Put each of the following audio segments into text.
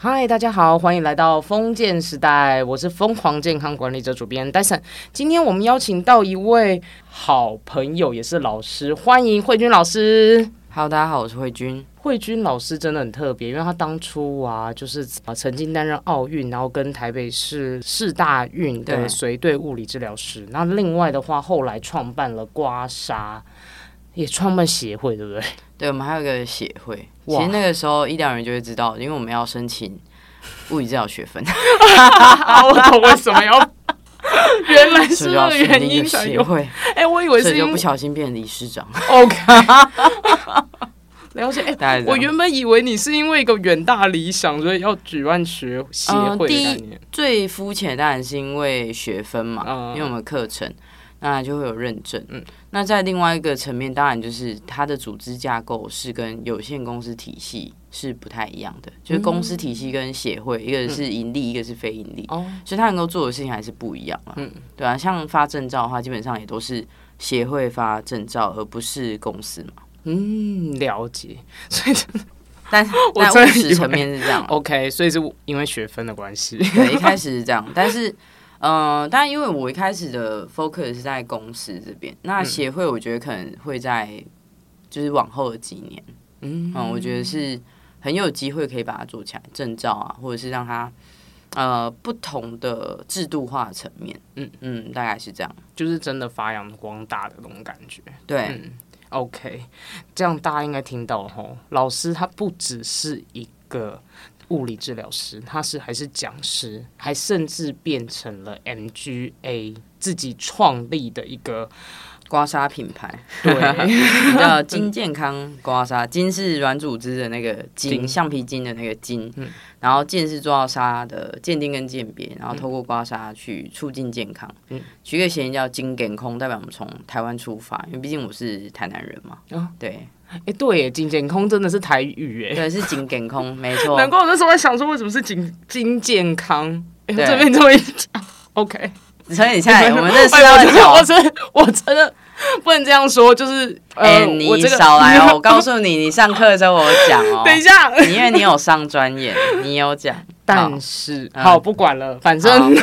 嗨，大家好，欢迎来到封建时代，我是疯狂健康管理者主编戴森。今天我们邀请到一位好朋友，也是老师，欢迎慧君老师。Hello，大家好，我是慧君。慧君老师真的很特别，因为他当初啊，就是啊曾经担任奥运，然后跟台北市市大运的随队物理治疗师。那另外的话，后来创办了刮痧，也创办协会，对不对？对，我们还有一个协会。其实那个时候医疗人就会知道，因为我们要申请物理治疗学分，啊，我懂为什么要，原来是所以就要这个原因才有。协会，哎、我以为是就不小心变成理事长。OK，了解。我原本以为你是因为一个远大理想，所以要举办学协会第一。最肤浅当然是因为学分嘛，嗯因为我们课程那就会有认证。嗯那在另外一个层面，当然就是它的组织架构是跟有限公司体系是不太一样的，就是公司体系跟协会，一个是盈利，一个是非盈利。哦，所以他能够做的事情还是不一样嘛。嗯对啊，像发证照的话，基本上也都是协会发证照，而不是公司嘛。嗯，了解。所以 但 我但真的以为务实层面是这样啊，OK，所以是因为学分的关系。对，一开始是这样，但是。呃，但因为我一开始的 focus 是在公司这边，那协会我觉得可能会在就是往后的几年，嗯嗯，我觉得是很有机会可以把它做起来，证照啊，或者是让它呃不同的制度化层面，嗯嗯，大概是这样。就是真的发扬光大的那种感觉。对，嗯 OK，这样大家应该听到了吼。老师他不只是一个物理治疗师，他是还是讲师，还甚至变成了 MGA 自己创立的一个刮痧品牌。对 叫金健康刮痧，金是软组织的那个筋筋，橡皮筋的那个筋，嗯然后健是做到痧的鉴定跟鉴别，然后透过刮痧去促进健康。嗯取一个谐音叫金健空，代表我们从台湾出发，因为毕竟我是台南人嘛。哦对哎、对耶，金健空真的是台语哎，对，是金健空，没错。难怪我那时候在想说为什么是金金健康。这边这么一讲，OK。所以你现在我们认识哎到很久我。真的我真的不能这样说，就是哎、呃，你少来哦！我告诉你，你上课的时候我讲哦。等一下，你因为你有上专业，你有讲。但是嗯好不管了，反正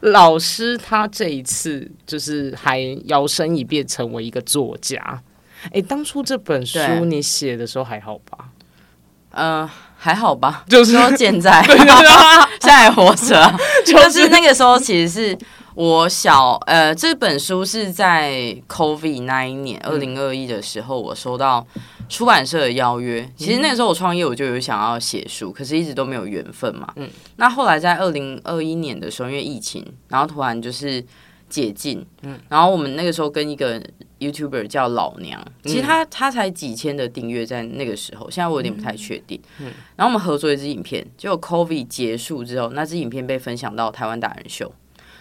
老师他这一次就是还摇身一变成为一个作家。哎，当初这本书你写的时候还好吧？嗯、还好吧，就是说健在，现在还活着啊。就 就是是那个时候，其实是我小呃，这本书是在 COVID 那一年，二零二一的时候，我收到出版社的邀约。其实那个时候我创业，我就有想要写书，可是一直都没有缘分嘛。嗯那后来在二零二一年的时候，因为疫情，然后突然就是解禁，嗯然后我们那个时候跟一个 YouTuber 叫老娘，其实他他才几千的订阅，在那个时候，现在我有点不太确定。嗯然后我们合作一支影片，结果 COVID 结束之后，那支影片被分享到台湾达人秀，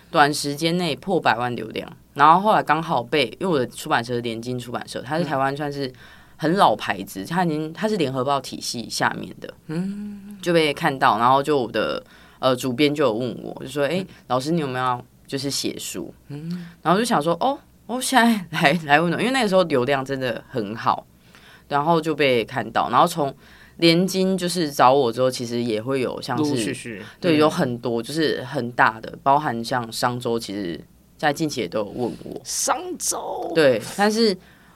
短时间内破百万流量。然后后来刚好被，因为我的出版社是联经出版社，它是台湾算是很老牌子，它已经它是联合报体系下面的，嗯，就被看到，然后就我的呃主编就有问我，就说：“哎、老师你有没有就是写书？”嗯，然后就想说：“哦，我现在来 来问了，因为那个时候流量真的很好，然后就被看到，然后从连金就是找我之后，其实也会有像是对，嗯。有很多就是很大的，包含像商周，其实在近期也都有问我。商周？对，但是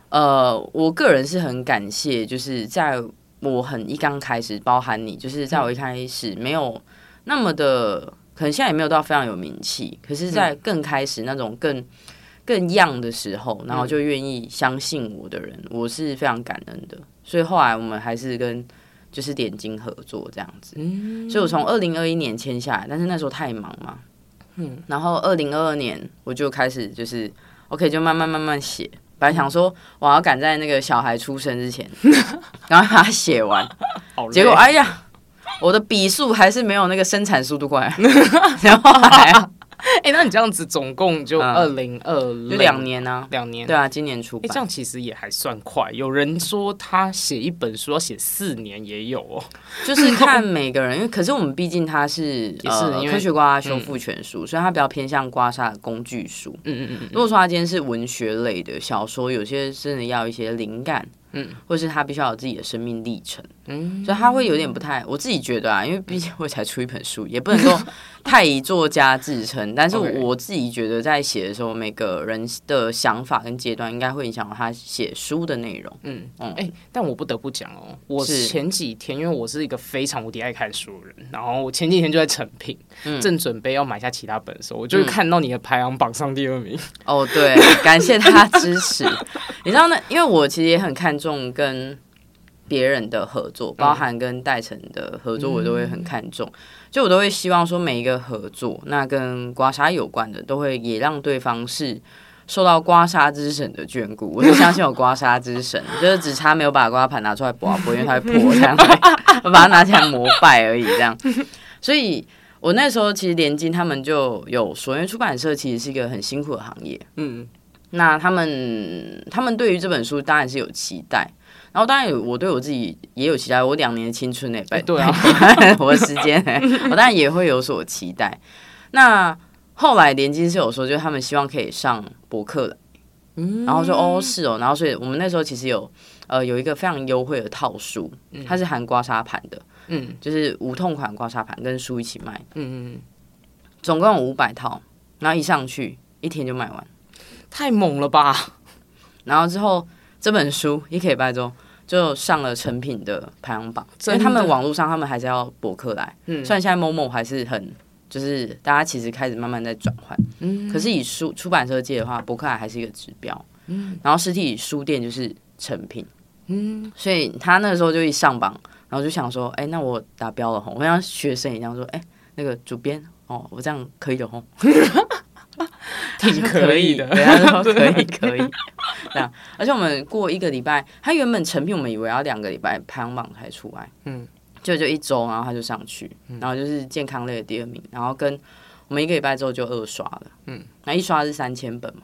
呃，我个人是很感谢，就是在我很一刚开始，包含你，就是在我一开始没有那么的，可能现在也没有到非常有名气，可是，在更开始那种更更样的时候，然后就愿意相信我的人，我是非常感恩的。所以后来我们还是跟就是点睛合作这样子。嗯。所以我从二零二一年签下来，但是那时候太忙嘛，嗯，然后二零二二年我就开始就是 OK，就慢慢慢慢写。本来想说我要赶在那个小孩出生之前，然后把它写完，结果哎呀，我的笔速还是没有那个生产速度快，然后还 哎、那你这样子总共就嗯二零二就两年呢、两年，对啊，今年出哎、这。样其实也还算快。有人说他写一本书要写四年，也有哦。就是看每个人，因为可是我们毕竟他是也是科学刮痧修复全书，所以它比较偏向刮痧的工具书。嗯嗯嗯如果说他今天是文学类的小说，有些真的要一些灵感，嗯，或是他必须要有自己的生命历程，嗯，所以他会有点不太，我自己觉得啊，因为毕竟我才出一本书，也不能说太以作家自称，但是我自己觉得在写的时候，每个人的想法跟阶段应该会影响到他写书的内容。嗯嗯哎、但我不得不讲哦，我前几天因为我是一个非常无敌爱看书的人，然后我前几天就在成品，正准备要买下其他本的时候，我就看到你的排行榜上第二名。哦，对，感谢他支持。你知道那？因为我其实也很看重跟别人的合作，包含跟戴晨的合作，我都会很看重。就我都会希望说，每一个合作，那跟刮痧有关的，都会也让对方是受到刮痧之神的眷顾。我就相信有刮痧之神，就是只差没有把刮盘拿出来刮拨，因为它会破，这样 把它拿起来膜拜而已，这样。所以。我那时候其实连金他们就有说，因为出版社其实是一个很辛苦的行业，嗯，那他们他们对于这本书当然是有期待，然后当然有我对我自己也有期待，我两年的青春呢、拜对啊，我的时间、欸，我当然也会有所期待。那后来连金是有说，就是他们希望可以上博客来，嗯。然后说哦是哦，然后所以我们那时候其实有呃有一个非常优惠的套书，它是含刮痧盘的，嗯。就是无痛款刮痧盘跟书一起卖，嗯嗯，总共有五百套，然后一上去一天就卖完。太猛了吧！然后之后这本书一个礼拜之后就上了成品的排行榜，因真的？为他们网络上他们还是要博客来，嗯。虽然现在某某还是很就是大家其实开始慢慢在转换，嗯。可是以书出版社界的话，博客来还是一个指标，嗯。然后实体书店就是成品，嗯，所以他那个时候就一上榜，然后就想说，哎、那我达标了吼，我像学生一样说，哎、那个主编哦，我这样可以的吼。挺可以的。对，他说可以可以，这样。而且我们过一个礼拜，他原本成品我们以为要两个礼拜排行榜才出来，嗯，就就一周，然后他就上去，然后就是健康类的第二名，然后跟我们一个礼拜之后就二刷了，嗯，那一刷是三千本嘛，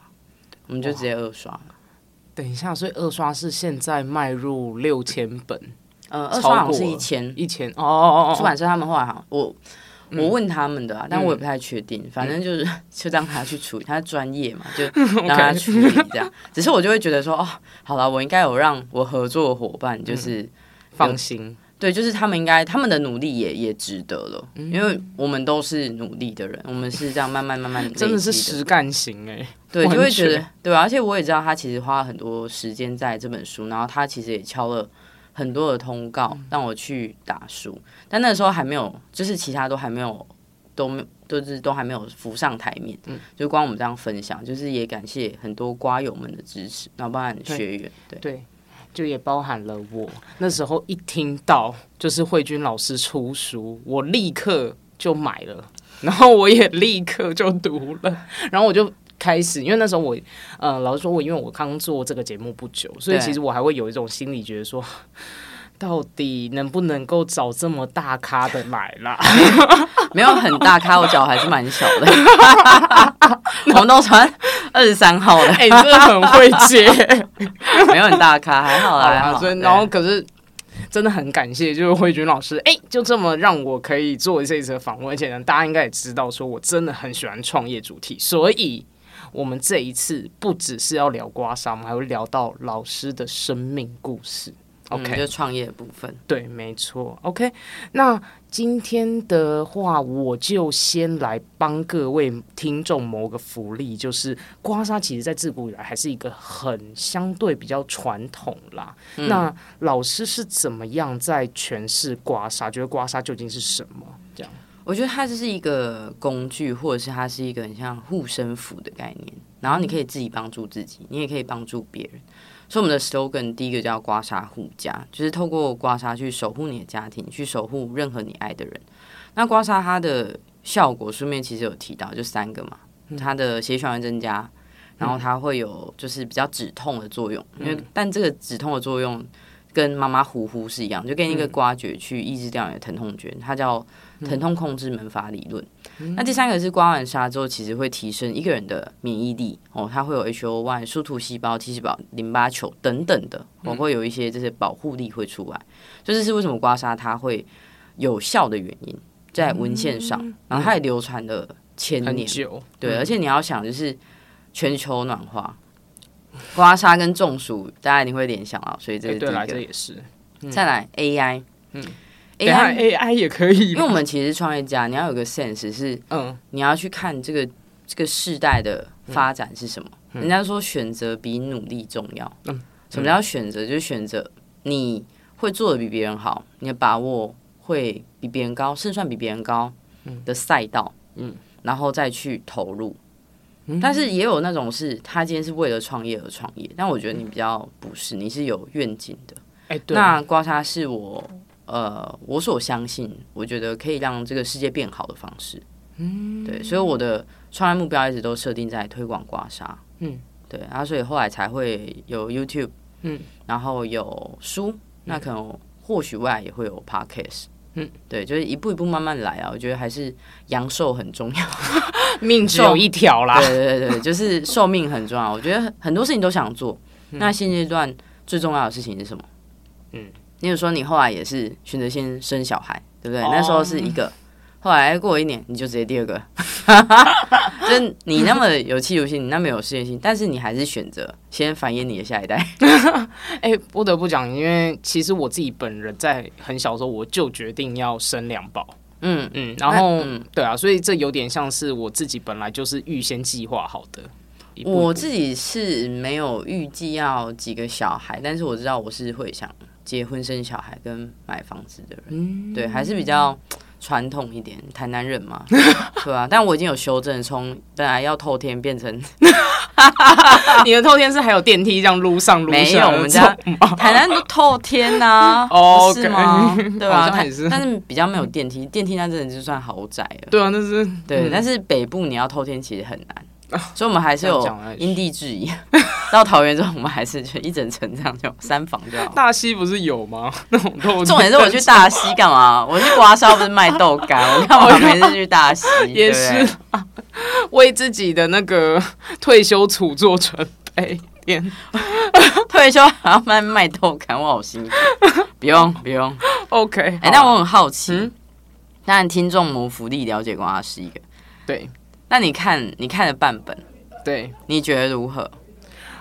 我们就直接二刷了。等一下，所以二刷是现在迈入六千本，呃，二刷好像是一千，一千哦哦哦哦，出版社他们后来好像我。我问他们的啊，但我也不太确定，反正就是 就让他去处理，他专业嘛，就让他处理这样。只是我就会觉得说，哦，好了，我应该有让我合作伙伴，就是、放心，对，就是他们应该他们的努力也也值得了，因为我们都是努力的人，我们是这样慢慢慢慢真的是实干型哎，对，就会觉得对啊，而且我也知道他其实花了很多时间在这本书，然后他其实也敲了很多的通告嗯。让我去打书，但那时候还没有，就是其他都还没有，都没都是都还没有浮上台面，嗯。就光我们这样分享，就是也感谢很多瓜友们的支持，然后包含学员，对。对，就也包含了我。那时候一听到就是慧君老师出书，我立刻就买了，然后我也立刻就读了，然后我就。开始，因为那时候我，呃，老实说，我因为我刚做这个节目不久，所以其实我还会有一种心理觉得说，到底能不能够找这么大咖的来啦？没有很大咖，我脚还是蛮小的，我们都穿二十三号的，哎、你真的很会接，没有很大咖，还好啦，好啦，所以然后可是真的很感谢，就是慧君老师，哎、就这么让我可以做这一次的访问，而且呢，大家应该也知道，说我真的很喜欢创业主题，所以我们这一次不只是要聊刮痧，我们还会聊到老师的生命故事。嗯 OK，、就创业的部分，对，没错。OK，那今天的话，我就先来帮各位听众谋个福利，就是刮痧其实在自古以来还是一个很相对比较传统啦。那老师是怎么样在诠释刮痧？觉得刮痧究竟是什么？这样，我觉得它就是一个工具，或者是它是一个很像护身符的概念。然后你可以自己帮助自己，你也可以帮助别人。所以我们的 slogan 第一个叫“刮痧护家”，就是透过刮痧去守护你的家庭，去守护任何你爱的人。那刮痧它的效果，书面其实有提到，就三个嘛，它的血液循环增加，然后它会有就是比较止痛的作用，因为但这个止痛的作用跟妈妈呼呼是一样，就跟一个刮掘去抑制掉你的疼痛觉，它叫疼痛控制门阀理论。那第三个是刮完痧之后，其实会提升一个人的免疫力哦，它会有 HO1、树突细胞、T 细胞、淋巴球等等的，我、会有一些这些保护力会出来。这就是为什么刮痧它会有效的原因，在文献上，然后它也流传了千年。对，而且你要想，就是全球暖化，刮痧跟中暑，大家一定会联想到，所以这哎对。这也是。再来 AI，嗯嗯等下，AI，AI 也可以因为我们其实创业家，你要有个 sense 是，嗯你要去看这个这个世代的发展是什么。人家说选择比努力重要。嗯什么叫选择？就是选择你会做的比别人好，你的把握会比别人高，胜算比别人高的赛道，嗯然后再去投入。但是也有那种是他今天是为了创业而创业，但我觉得你比较不是，你是有愿景的。哎对，那刮痧是我呃我所相信，我觉得可以让这个世界变好的方式。嗯，对，所以我的创业目标一直都设定在推广刮痧。嗯，对，然后所以后来才会有 YouTube，嗯，然后有书，那可能或许未来也会有 Podcast。嗯，对，就是一步一步慢慢来啊。我觉得还是阳寿很重要。命只有一条啦。对对对对，就是寿命很重要。我觉得很多事情都想做，嗯那现阶段最重要的事情是什么？嗯，例如说你后来也是选择先生小孩，对不对？哦那时候是一个，后来过一年你就直接第二个，就是你那么有企图心，你那么有事业心，但是你还是选择先繁衍你的下一代。哎、不得不讲，因为其实我自己本人在很小的时候我就决定要生两宝，嗯，嗯，然后、嗯对啊，所以这有点像是我自己本来就是预先计划好的。一步一步我自己是没有预计要几个小孩，但是我知道我是会想结婚生小孩跟买房子的人。嗯对，还是比较传统一点，台南人嘛，对啊。但我已经有修正，从本来要透天变成 你的透天是还有电梯这样撸上撸下没有，我们家台南都透天呐、哦是吗？对吧、台好像也是但是比较没有电梯，电梯那真的就算豪宅了。对啊，那是对，嗯但是北部你要透天其实很难，所以我们还是有因地制宜。到桃园之后，我们还是就一整层这样就三房就好。大溪不是有吗？那种重点是我去大溪干嘛？我去刮痧不是卖豆干，我干嘛每次去大溪？也是为自己的那个退休处做准备。天 退休还要卖卖豆干，我好辛苦。不用不用，，OK，哎、好但我很好奇，嗯当然听众谋福利了解刮痧是一个，对那你看你看了半本，对。你觉得如何？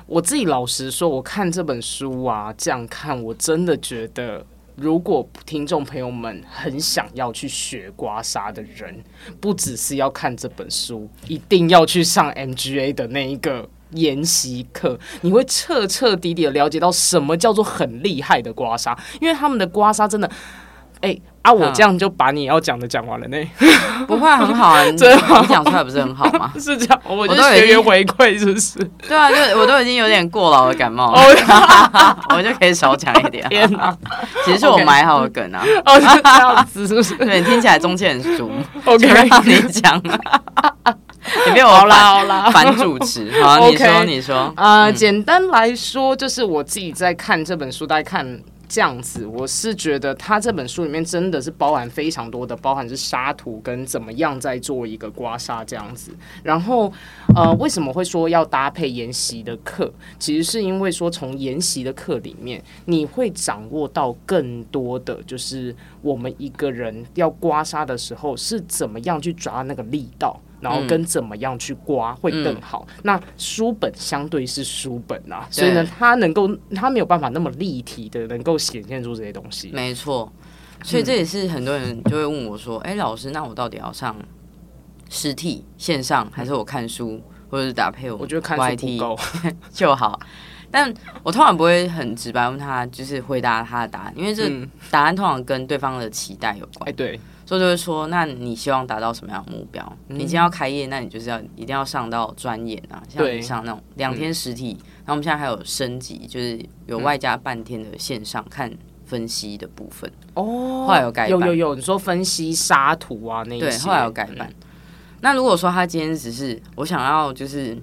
我自己老实说，我看这本书啊，这样看，我真的觉得，如果听众朋友们很想要去学刮痧的人，不只是要看这本书，一定要去上 MGA 的那一个研习课，你会彻彻底底的了解到什么叫做很厉害的刮痧，因为他们的刮痧真的，哎、啊，我嗯这样就把你要讲的讲完了呢，不会啊很好啊，你讲出来不是很好吗？是这样，我就我都已经学员回馈是不是？对啊，就我都已经有点过劳的感冒了，哦。我就可以少讲一点。天哪，其实是我埋好的梗啊，哦，是这样子是不是？对，听起来中间很熟，？OK，让你讲。你被我好啦反好啦。反主持，好，你说你说，呃，简单来说，就是我自己在看这本书，大概看这样子，我是觉得他这本书里面真的是包含非常多的，包含是沙图跟怎么样在做一个刮痧这样子。然后，呃，为什么会说要搭配研习的课？其实是因为说从研习的课里面，你会掌握到更多的，就是我们一个人要刮痧的时候是怎么样去抓那个力道。然后跟怎么样去刮会更好。那书本相对是书本啊，所以呢，它能够它没有办法那么立体的能够显现出这些东西。没错，所以这也是很多人就会问我说：“哎、老师，那我到底要上实体、线上，还是我看书，或者是搭配我我觉得看书 YT 不够，就好？”但我通常不会很直白问他，就是回答他的答案，因为这嗯，答案通常跟对方的期待有关。哎，。对，所以就会说，那你希望达到什么样的目标？嗯你今天要开业，那你就是要一定要上到专业啊，像对你上那种两天实体，然后我们现在还有升级，就是有外加半天的线上看分析的部分。哦后来有改版有有有，你说分析沙土啊那些，对，后来有改版。那如果说他今天只是我想要就是。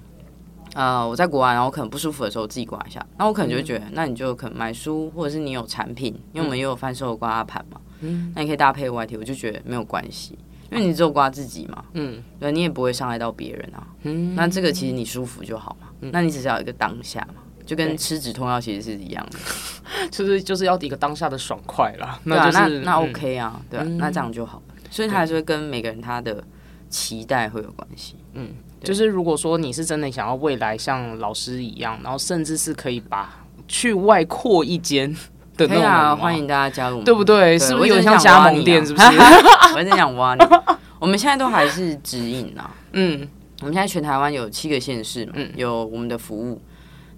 呃，我在国外，然后我可能不舒服的时候自己刮一下，那我可能就会觉得，那你就可能买书，或者是你有产品，因为我们也有贩售刮盘嘛，嗯。那你可以搭配 YT，我就觉得没有关系，因为你只有刮自己嘛，嗯。对，你也不会伤害到别人啊。嗯，那这个其实你舒服就好嘛，那你只是要一个当下嘛，就跟吃止痛药其实是一样的，就是就是要一个当下的爽快啦，那那嗯。OK 啊，对啊，嗯。那这样就好。所以他还是会跟每个人他的期待会有关系。对就是如果说你是真的想要未来像老师一样，然后甚至是可以把去外扩一间的那种可以啊，欢迎大家加入对不对？是不是有像加盟店？是不是？我在想挖你。我们现在都还是指引啊，嗯，我们现在全台湾有七个县市嘛，嗯有我们的服务，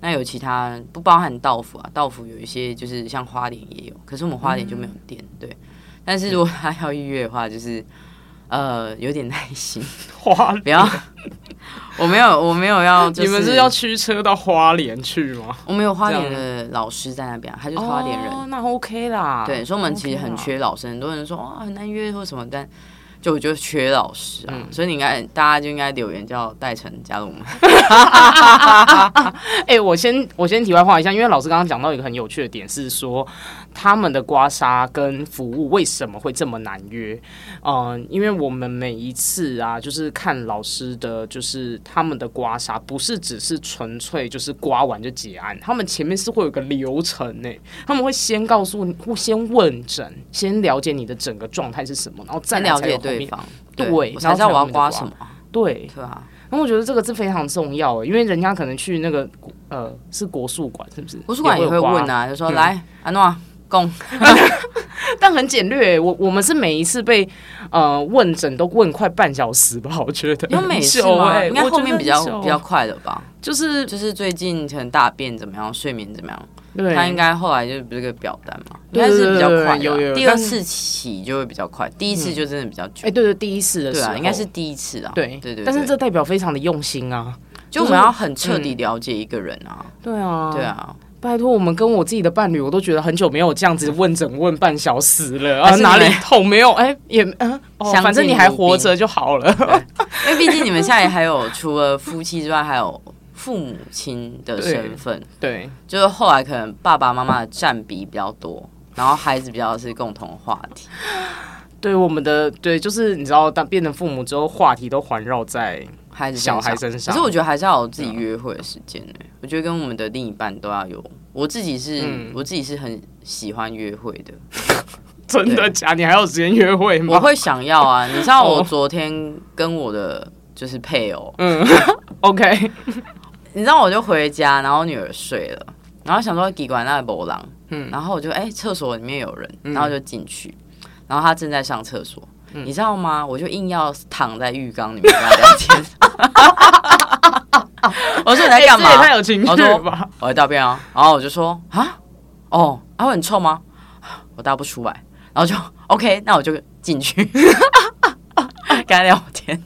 那有其他不包含道府啊，道府有一些就是像花莲也有，可是我们花莲就没有店，对。但是如果他要预约的话，就是呃有点耐心，花不要。我没有，我没有要、就是，你们是要驱车到花莲去吗？我们有花莲的老师在那边啊，他就是花莲人，哦，那 OK 啦。对，所以我们其实很缺老师，很多人说哇很难约或什么，但就我觉得缺老师啊，嗯所以你应该大家就应该留言叫戴晨加入我们。哎、我先我先题外话一下，因为老师刚刚讲到一个很有趣的点是说，他们的刮痧跟服务为什么会这么难约？嗯、因为我们每一次啊，就是看老师的，就是他们的刮痧，不是只是纯粹就是刮完就结案，他们前面是会有个流程呢，他们会先告诉你，会先问诊，先了解你的整个状态是什么，然后再了解对方，对我才知道我要刮什么，对，对啊。然后我觉得这个是非常重要的，因为人家可能去那个呃是国术馆，是不是？国术馆也会问啊，啊，就说嗯来安诺供，但很简略。我我们是每一次被呃问诊都问快半小时吧，我觉得。有每次很久吗？欸应该后面比较比较快的吧？就是就是最近可能大便怎么样，睡眠怎么样，对，他应该后来就不是个表单嘛，应该是比较快第二次起就会比较快，第一次就真的比较久哎、。对对，第一次的时候，对啊，应该是第一次啊。对对对，但是这代表非常的用心啊。就我们要很彻底了解一个人啊。对啊，对，啊，拜托，我们跟我自己的伴侣，我都觉得很久没有这样子问诊问半小时了啊，哪里们痛没有？哎、也嗯、哦，反正你还活着就好了。因为毕竟你们现在还有除了夫妻之外，还有父母亲的身份，对，就是后来可能爸爸妈妈的占比比较多，然后孩子比较是共同话题。对我们的对，就是你知道，当变成父母之后，话题都环绕在孩子小孩身身上。可是我觉得还是要有自己约会的时间呢、我觉得跟我们的另一半都要有。我自己是、嗯我自己是很喜欢约会的，真的假？你还有时间约会吗？我会想要啊。你知道我哦昨天跟我的就是配偶，嗯，OK，你知道我就回家，然后我女儿睡了，然后想说给管那波浪，嗯然后我就哎厕、所里面有人，嗯然后就进去，然后他正在上厕所，你知道吗？我就硬要躺在浴缸里面跟他聊天。我说你在干嘛？哎这也太有情我说绪了吧？我在大便啊，然后我就说啊，哦，啊会很臭吗？我大不出来，然后就 OK，那我就进去跟他聊天。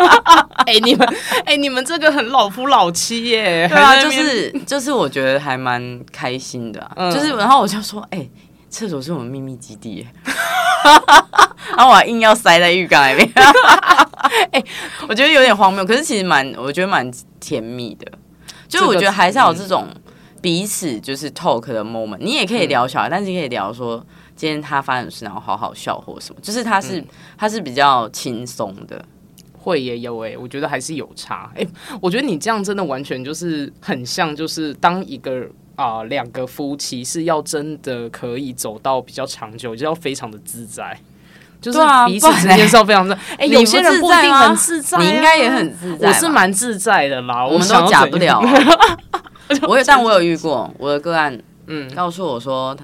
哎、你们，哎、你们这个很老夫老妻耶。对啊，就是就是，我觉得还蛮开心的、啊。嗯就是，然后我就说，哎、厕所是我们秘密基地耶。然后我还硬要塞在浴缸里面，哎、我觉得有点荒谬，可是其实蛮，我觉得蛮甜蜜的。就是我觉得还是要有这种彼此就是 talk 的 moment，你也可以聊小孩，但是你可以聊说今天他发生的事，然后好好笑或什么，就是他是、他是比较轻松的。会也有哎、我觉得还是有差。哎、我觉得你这样真的完全就是很像，就是当一个啊两、个夫妻是要真的可以走到比较长久，就要非常的自在。就是彼此之间是要非常自在。哎、你有些人不一定很自在、啊你应该也很自在，我是蛮自在的啦，我们都假不了、啊。我有，但我有遇过我的个案，嗯告诉我说，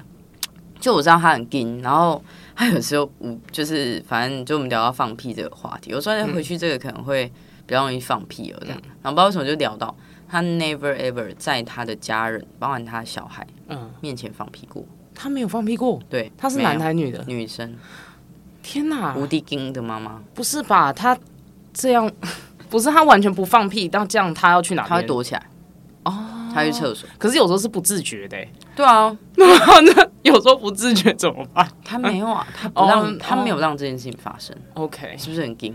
就我知道他很硬，然后他有时候无就是反正就我们聊到放屁这个话题，我说嗯回去这个可能会比较容易放屁哦这样，然后不知道为什么就聊到他 never ever 在他的家人，包含他小孩嗯，面前放屁过，他没有放屁过，对，他是男还女的？女生，天哪，无敌硬的妈妈，不是吧？他这样 不是他完全不放屁，但这样他要去哪？他会躲起来，哦，他去厕所，可是有时候是不自觉的、欸，对啊，那 那有时候不自觉怎么办他没有啊，他不让哦他没有让这件事情发生，？OK，是不是很惊？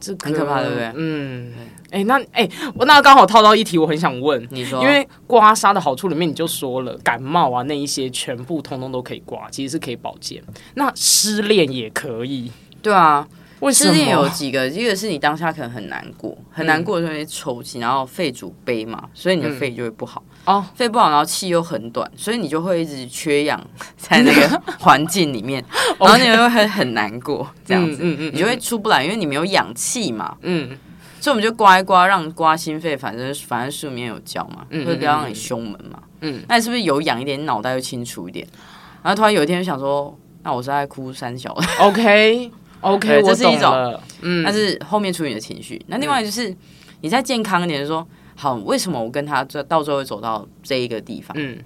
这很可怕对不对嗯，哎、那哎、我那刚好套到一题，我很想问。你说，因为刮痧的好处里面，你就说了感冒啊那一些全部通通都可以刮，其实是可以保健。那失恋也可以，对啊，为什失恋有么？几个，一个是你当下可能很难过，很难过的时候会抽筋，然后肺主悲嘛，所以你的肺就会不好。哦，肺不好，然后气又很短，所以你就会一直缺氧在那个环境里面，然后你就会很很难过，这样子，嗯嗯你就会出不来，因为你没有氧气嘛。嗯所以我们就刮一刮，让刮心肺，反正反正书里面有教嘛，嗯会不要让你胸闷嘛。嗯，那你是不是有氧一点，你脑袋就清楚一点？然后突然有一天就想说，那我是在哭三小的，，OK OK，这是一种。嗯，但是后面处理你的情绪。那另外就是你再健康一点，就说好，为什么我跟他这到最后会走到这一个地方？嗯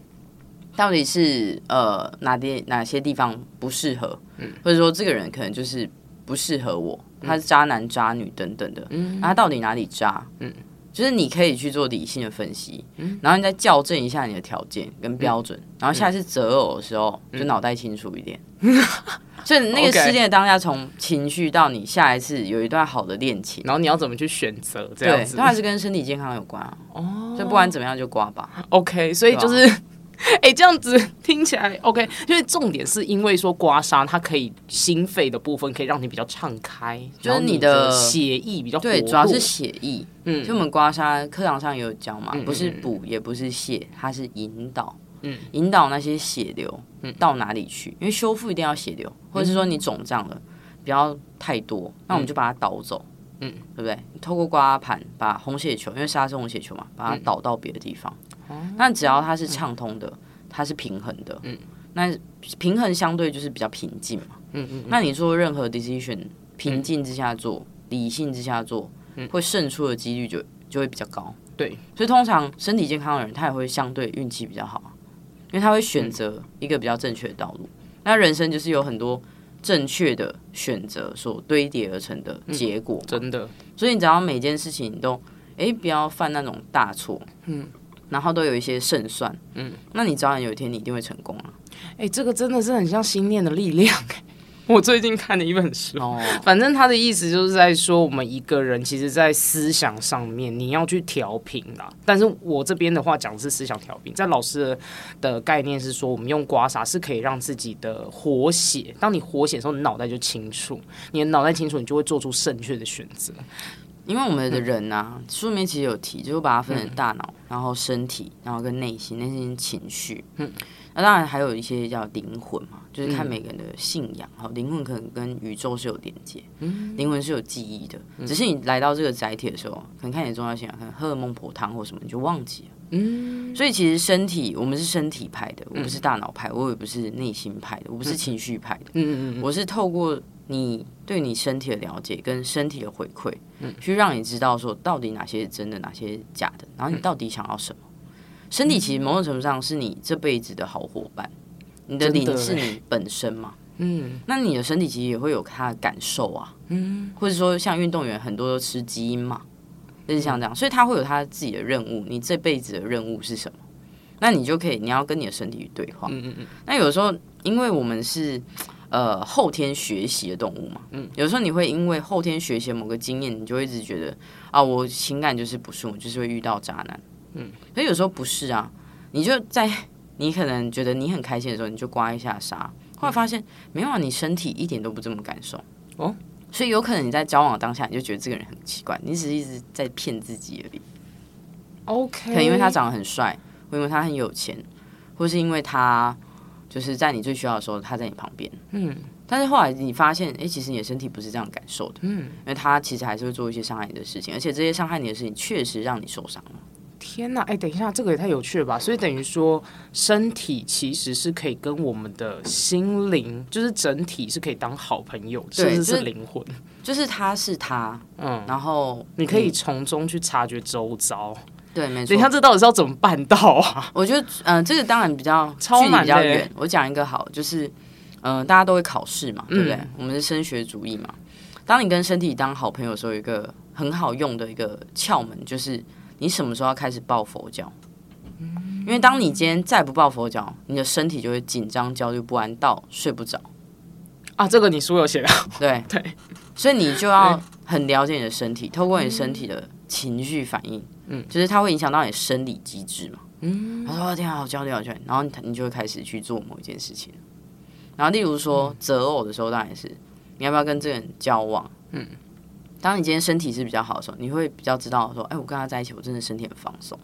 到底是呃哪点哪些地方不适合，嗯或者说这个人可能就是不适合我，他是渣男渣女等等的，嗯那他到底哪里渣？嗯就是你可以去做理性的分析，然后你再校正一下你的条件跟标准，然后下次择偶的时候就脑袋清楚一点。所以那个失恋的当下，从情绪到你下一次有一段好的恋情，然后你要怎么去选择这样对，子都？还是跟身体健康有关啊。哦，所以不管怎么样就刮吧。OK，所以就是，哎、这样子听起来 OK，因为重点是因为说刮痧，它可以心肺的部分可以让你比较畅开，就是你你的血液比较对，主要是血液。嗯就我们刮痧课堂上也有教嘛，嗯不是补也不是泻，它是引导，嗯。引导那些血流到哪里去，因为修复一定要血流，或者是说你肿胀了不要太多，那我们就把它导走，嗯，对不对？透过刮盘把红血球，因为痧是红血球嘛，把它导到别的地方。那只要它是畅通的，它是平衡的，嗯，那平衡相对就是比较平静嘛，嗯嗯那你做任何 decision，平静之下做，理性之下做，会胜出的几率就就会比较高。对，所以通常身体健康的人，他也会相对运气比较好啊，因为他会选择一个比较正确的道路。那人生就是有很多正确的选择所堆叠而成的结果嘛，真的，所以你只要每件事情你都诶不要犯那种大错，嗯，然后都有一些胜算，嗯，那你早晚有一天你一定会成功啊。哎、这个真的是很像心念的力量、哎 我最近看的一本书，哦，反正他的意思就是在说，我们一个人其实，在思想上面你要去调频啦。但是我这边的话讲的是思想调频，在老师的的概念是说，我们用刮痧是可以让自己的活血。当你活血的时候，你脑袋就清楚，你的脑袋清楚，你就会做出正确的选择。因为我们的人啊，书里面其实有提，就是把它分成大脑，然后身体，然后跟内心，内心情绪。嗯，那当然还有一些叫灵魂嘛，就是看每个人的信仰。好，灵魂可能跟宇宙是有连接，灵魂是有记忆的。只是你来到这个载体的时候，可能看你的重要性啊，可能喝了孟婆汤或什么，你就忘记了。嗯，所以其实身体，我们是身体派的，我不是大脑派，我也不是内心派的，我不是情绪派的。嗯嗯嗯，我是透过你对你身体的了解跟身体的回馈，去让你知道说到底哪些是真的，哪些是假的，然后你到底想要什么。身体其实某种程度上是你这辈子的好伙伴，你的真的。灵是你本身嘛，嗯。那你的身体其实也会有它的感受啊，嗯，或者说像运动员很多都吃基因嘛，就是像这样，所以他会有他自己的任务，你这辈子的任务是什么？那你就可以，你要跟你的身体去对话。嗯嗯嗯，那有时候，因为我们是呃后天学习的动物嘛，嗯，有时候你会因为后天学习某个经验，你就会一直觉得啊，我情感就是不顺，我就是会遇到渣男，嗯，可有时候不是啊，你就在你可能觉得你很开心的时候，你就刮一下痧，后来发现没有啊，你身体一点都不这么感受。哦，所以有可能你在交往当下，你就觉得这个人很奇怪，你只是一直在骗自己而已。，OK，可能因为他长得很帅，或因为他很有钱，或是因为他就是在你最需要的时候他在你旁边。嗯但是后来你发现，哎、其实你的身体不是这样感受的，嗯，因为他其实还是会做一些伤害你的事情，而且这些伤害你的事情确实让你受伤了。天呐，哎、等一下，这个也太有趣了吧！所以等于说，身体其实是可以跟我们的心灵，就是整体是可以当好朋友，甚至是是灵魂。就是他是他，嗯，然后你可以从中去察觉周遭。对，没错等一。下，这到底是要怎么办到啊？我觉得，嗯、这个当然比较 超距离比较远。我讲一个好，就是，嗯、大家都会考试嘛，对不对？嗯我们是升学主义嘛。当你跟身体当好朋友的时候，有一个很好用的一个窍门，就是你什么时候要开始抱佛脚。因为当你今天再不抱佛脚，你的身体就会紧张、焦虑不安到睡不着。啊，这个你书有写到。对 对，所以你就要很了解你的身体，透过你身体的情绪反应，嗯，就是它会影响到你的生理机制嘛。嗯，他说：“天啊，好焦虑，好焦虑。”然后你你就会开始去做某一件事情。然后，例如说择偶的时候，当然是你要不要跟这个人交往，嗯当你今天身体是比较好的时候，你会比较知道说，哎，我跟他在一起，我真的身体很放松。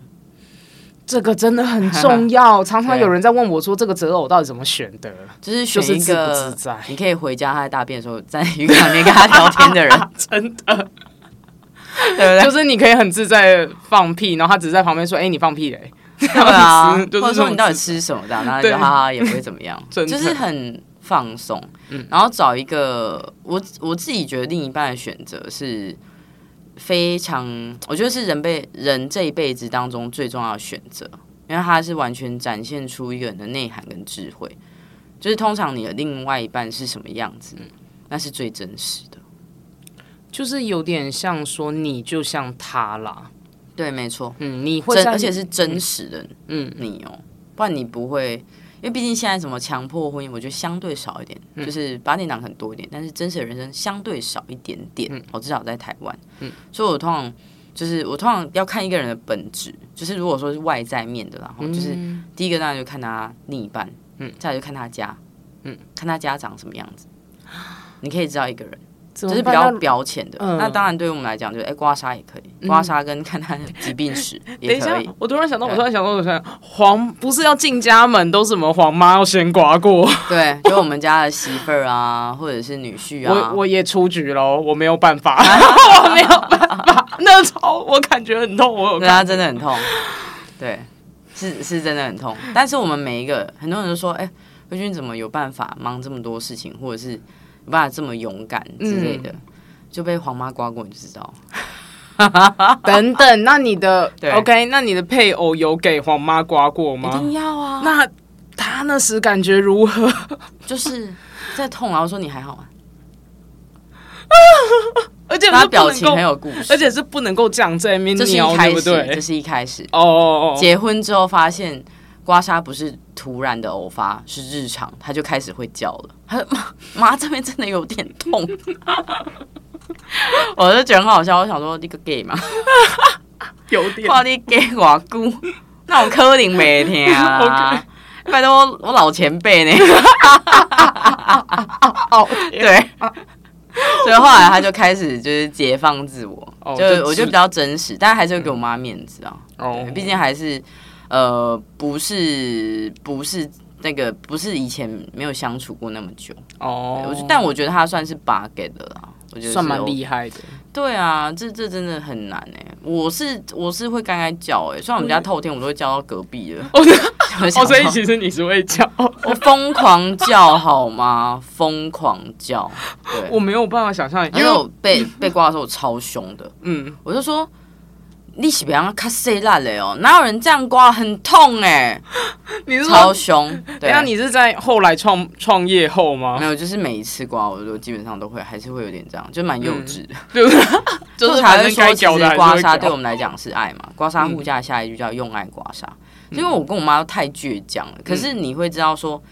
这个真的很重要。常常有人在问我说，这个择偶到底怎么选的？就是选一个自在，你可以回家他在大便的时候，在浴缸里面跟他聊天的人，真的，对不对？就是你可以很自在地放屁，然后他只是在旁边说：“哎、你放屁嘞。对啊，就是或者说你到底吃什么的，然后就哈哈也不会怎么样，就是 很放松。嗯然后找一个我我自己觉得另一半的选择是非常，我觉得是人辈人这一辈子当中最重要的选择，因为它是完全展现出一个人的内涵跟智慧。就是通常你的另外一半是什么样子，嗯那是最真实的。就是有点像说你就像他啦，对，没错，嗯，你会而且是真实的嗯。你哦，不然你不会，因为毕竟现在什么强迫婚姻，我觉得相对少一点，嗯。就是八点档很多一点，但是真实的人生相对少一点点。嗯。我至少在台湾，嗯。所以我通常就是我通常要看一个人的本质，就是如果说是外在面的，然后就是嗯。第一个当然就看他另一半，嗯。再来就看他家，嗯，看他家长什么样子，你可以知道一个人。这就是比较表浅的，嗯。那当然对于我们来讲，就是哎、刮痧也可以，刮痧跟看他的疾病史等一下也可以。，我突然想到，我突然想到，我想黄不是要进家门都是什么黄妈要先刮过，对，就我们家的媳妇儿啊，或者是女婿啊，我我也出局喽，我没有办法，我没有办法，那超我感觉很痛，我有对他真的很痛，对，是是真的很痛。但是我们每一个很多人都说，哎、慧君怎么有办法忙这么多事情，或者是有办法这么勇敢之类的，就被黄妈刮过，你就知道。等等，那你的对 OK，那你的配偶有给黄妈刮过一吗？定要啊，那他那时感觉如何？就是在痛，然后说你还好吗？而且他表情很，有故事，而且是不能够这样在那边这是一瞄，开始，对对这？是一开始。哦哦哦，结婚之后发现刮痧不是突然的偶发，是日常，他就开始会叫了。他说：“ 妈妈这边真的有点痛。”我就觉得很好笑，我想说你个 gay 嘛，有点哇你 gay 寡姑，那我柯林没听啊。拜托我我老前辈呢，哦，对，所以后来他就开始就是解放自我，哦就就我觉得比较真实，但还是会给我妈面子啊。哦对，毕竟还是呃，不是不是那个不是以前没有相处过那么久，哦但我觉得他算是 bug 的啦，我觉得算蛮。厉害的。对啊，这这真的很难哎、我是我是会刚刚叫哎、虽然我们家透天我都会叫到隔壁的，哦所以说其实你是会叫，我疯狂叫好吗？疯狂叫，对，我没有办法想象，因为我被被挂的时候我超凶的，嗯，我就说。你是别让卡塞烂了哦，哪有人这样刮很痛哎、你是，超凶。对啊，等一下你是在后来创创业后吗没？有，就是每一次刮，我都基本上都会，还是会有点这样，就蛮幼稚的。就是就就是是才会说，反正该其实刮痧对我们来讲是爱嘛，刮痧护驾下一句叫用爱刮痧。因为我跟我妈都太倔强了，可是你会知道说，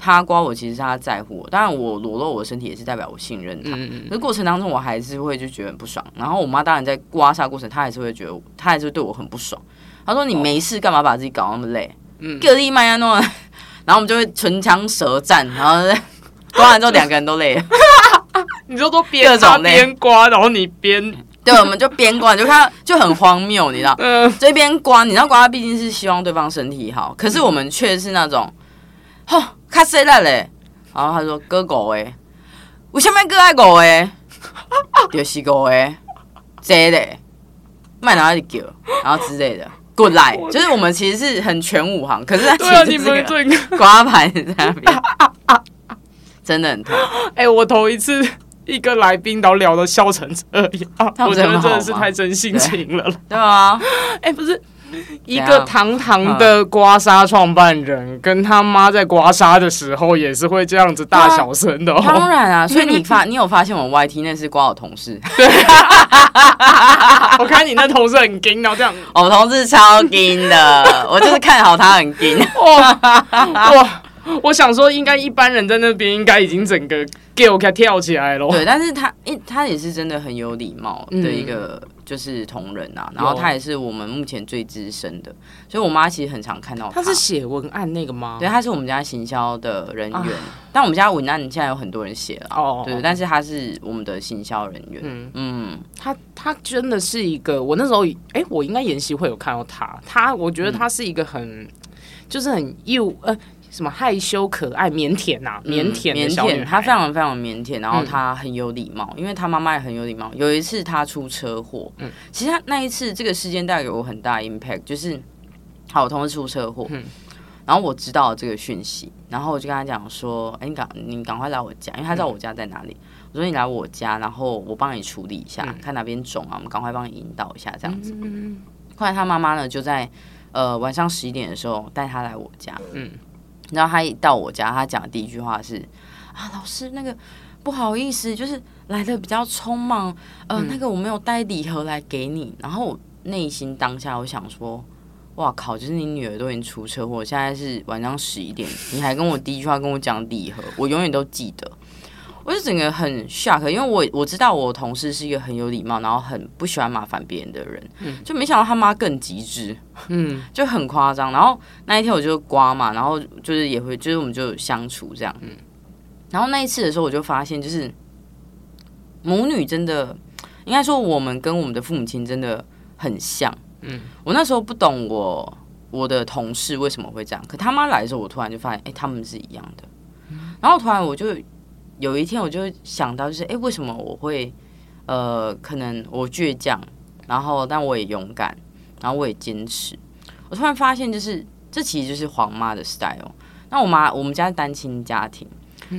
她刮我其实是他在乎我，当然我裸露我的身体也是代表我信任他。嗯嗯过程当中，我还是会就觉得很不爽。然后我妈当然在刮痧过程，她还是会觉得，她还是对我很不爽。她说：“你没事干嘛把自己搞那么累？嗯各地麦亚诺。” 然后我们就会唇枪舌战，然后 刮完之后两个人都累了。你就都边各种边刮，然后你边对，我们就边刮，就看就很荒谬，你知道？嗯这边刮，你知道刮，毕竟是希望对方身体好，可是我们却是那种，吼，卡谁了嘞？然后他说哥狗诶，为什么割爱狗诶？就是狗诶，这嘞，卖哪里叫，然后之类的。Good lie，就是我们其实是很全武行，可是他其对啊，你实是个们这个，刮盘在那边，真的很痛。哎，我头一次。一个来宾然后聊的笑成这样，我觉得真的是太真性情了啦。对啊，哎、不是一个堂堂的刮痧创办人，跟他妈在刮痧的时候也是会这样子大小声的哦。当然啊，所以你发你有发现我 YT 那是刮我同事，我看你那同事很硬，然后这样，我同事超硬的，我就是看好他很硬。哇哇 我想说，应该一般人在那边应该已经整个给我给跳起来了。对，但是他，因他也是真的很有礼貌的一个就是同仁啊，然后他也是我们目前最资深的，所以我妈其实很常看到他是写文案那个吗？对，他是我们家行销的人员，但我们家文案现在有很多人写了哦，对，但是他是我们的行销人员。嗯嗯，他他真的是一个，我那时候哎，我应该研习会有看到他，他我觉得他是一个很。就是很幼呃什么害羞可爱腼腆呐腼腆腼腆，他非常非常腼腆，然后他很有礼貌，因为他妈妈也很有礼貌。有一次他出车祸，嗯，其实他那一次这个事件带给我很大 impact，就是好，我同事出车祸，嗯，然后我知道这个讯息，然后我就跟他讲说，哎，你赶你赶快来我家，因为他知道我家在哪里，我说你来我家，然后我帮你处理一下，看哪边肿啊，我们赶快帮你引导一下这样子。后来他妈妈呢就在。呃，晚上十一点的时候带他来我家，嗯，然后他一到我家，他讲的第一句话是：“啊，老师，那个不好意思，就是来的比较匆忙，呃，那个我没有带礼盒来给你。”然后我内心当下我想说：“哇靠，就是你女儿都已经出车祸，现在是晚上十一点，你还跟我第一句话跟我讲礼盒，我永远都记得。”我就整个很 shock，因为我我知道我同事是一个很有礼貌，然后很不喜欢麻烦别人的人，就没想到他妈更极致，嗯，就很夸张。然后那一天我就刮嘛，然后就是也会，就是我们就相处这样，嗯。然后那一次的时候，我就发现，就是母女真的，应该说我们跟我们的父母亲真的很像，嗯。我那时候不懂我我的同事为什么会这样，可他妈来的时候，我突然就发现，哎，他们是一样的。然后突然我就。有一天，我就想到，就是哎，为什么我会呃，可能我倔强，然后但我也勇敢，然后我也坚持。我突然发现，就是这其实就是黄妈的 style。那我妈，我们家是单亲家庭，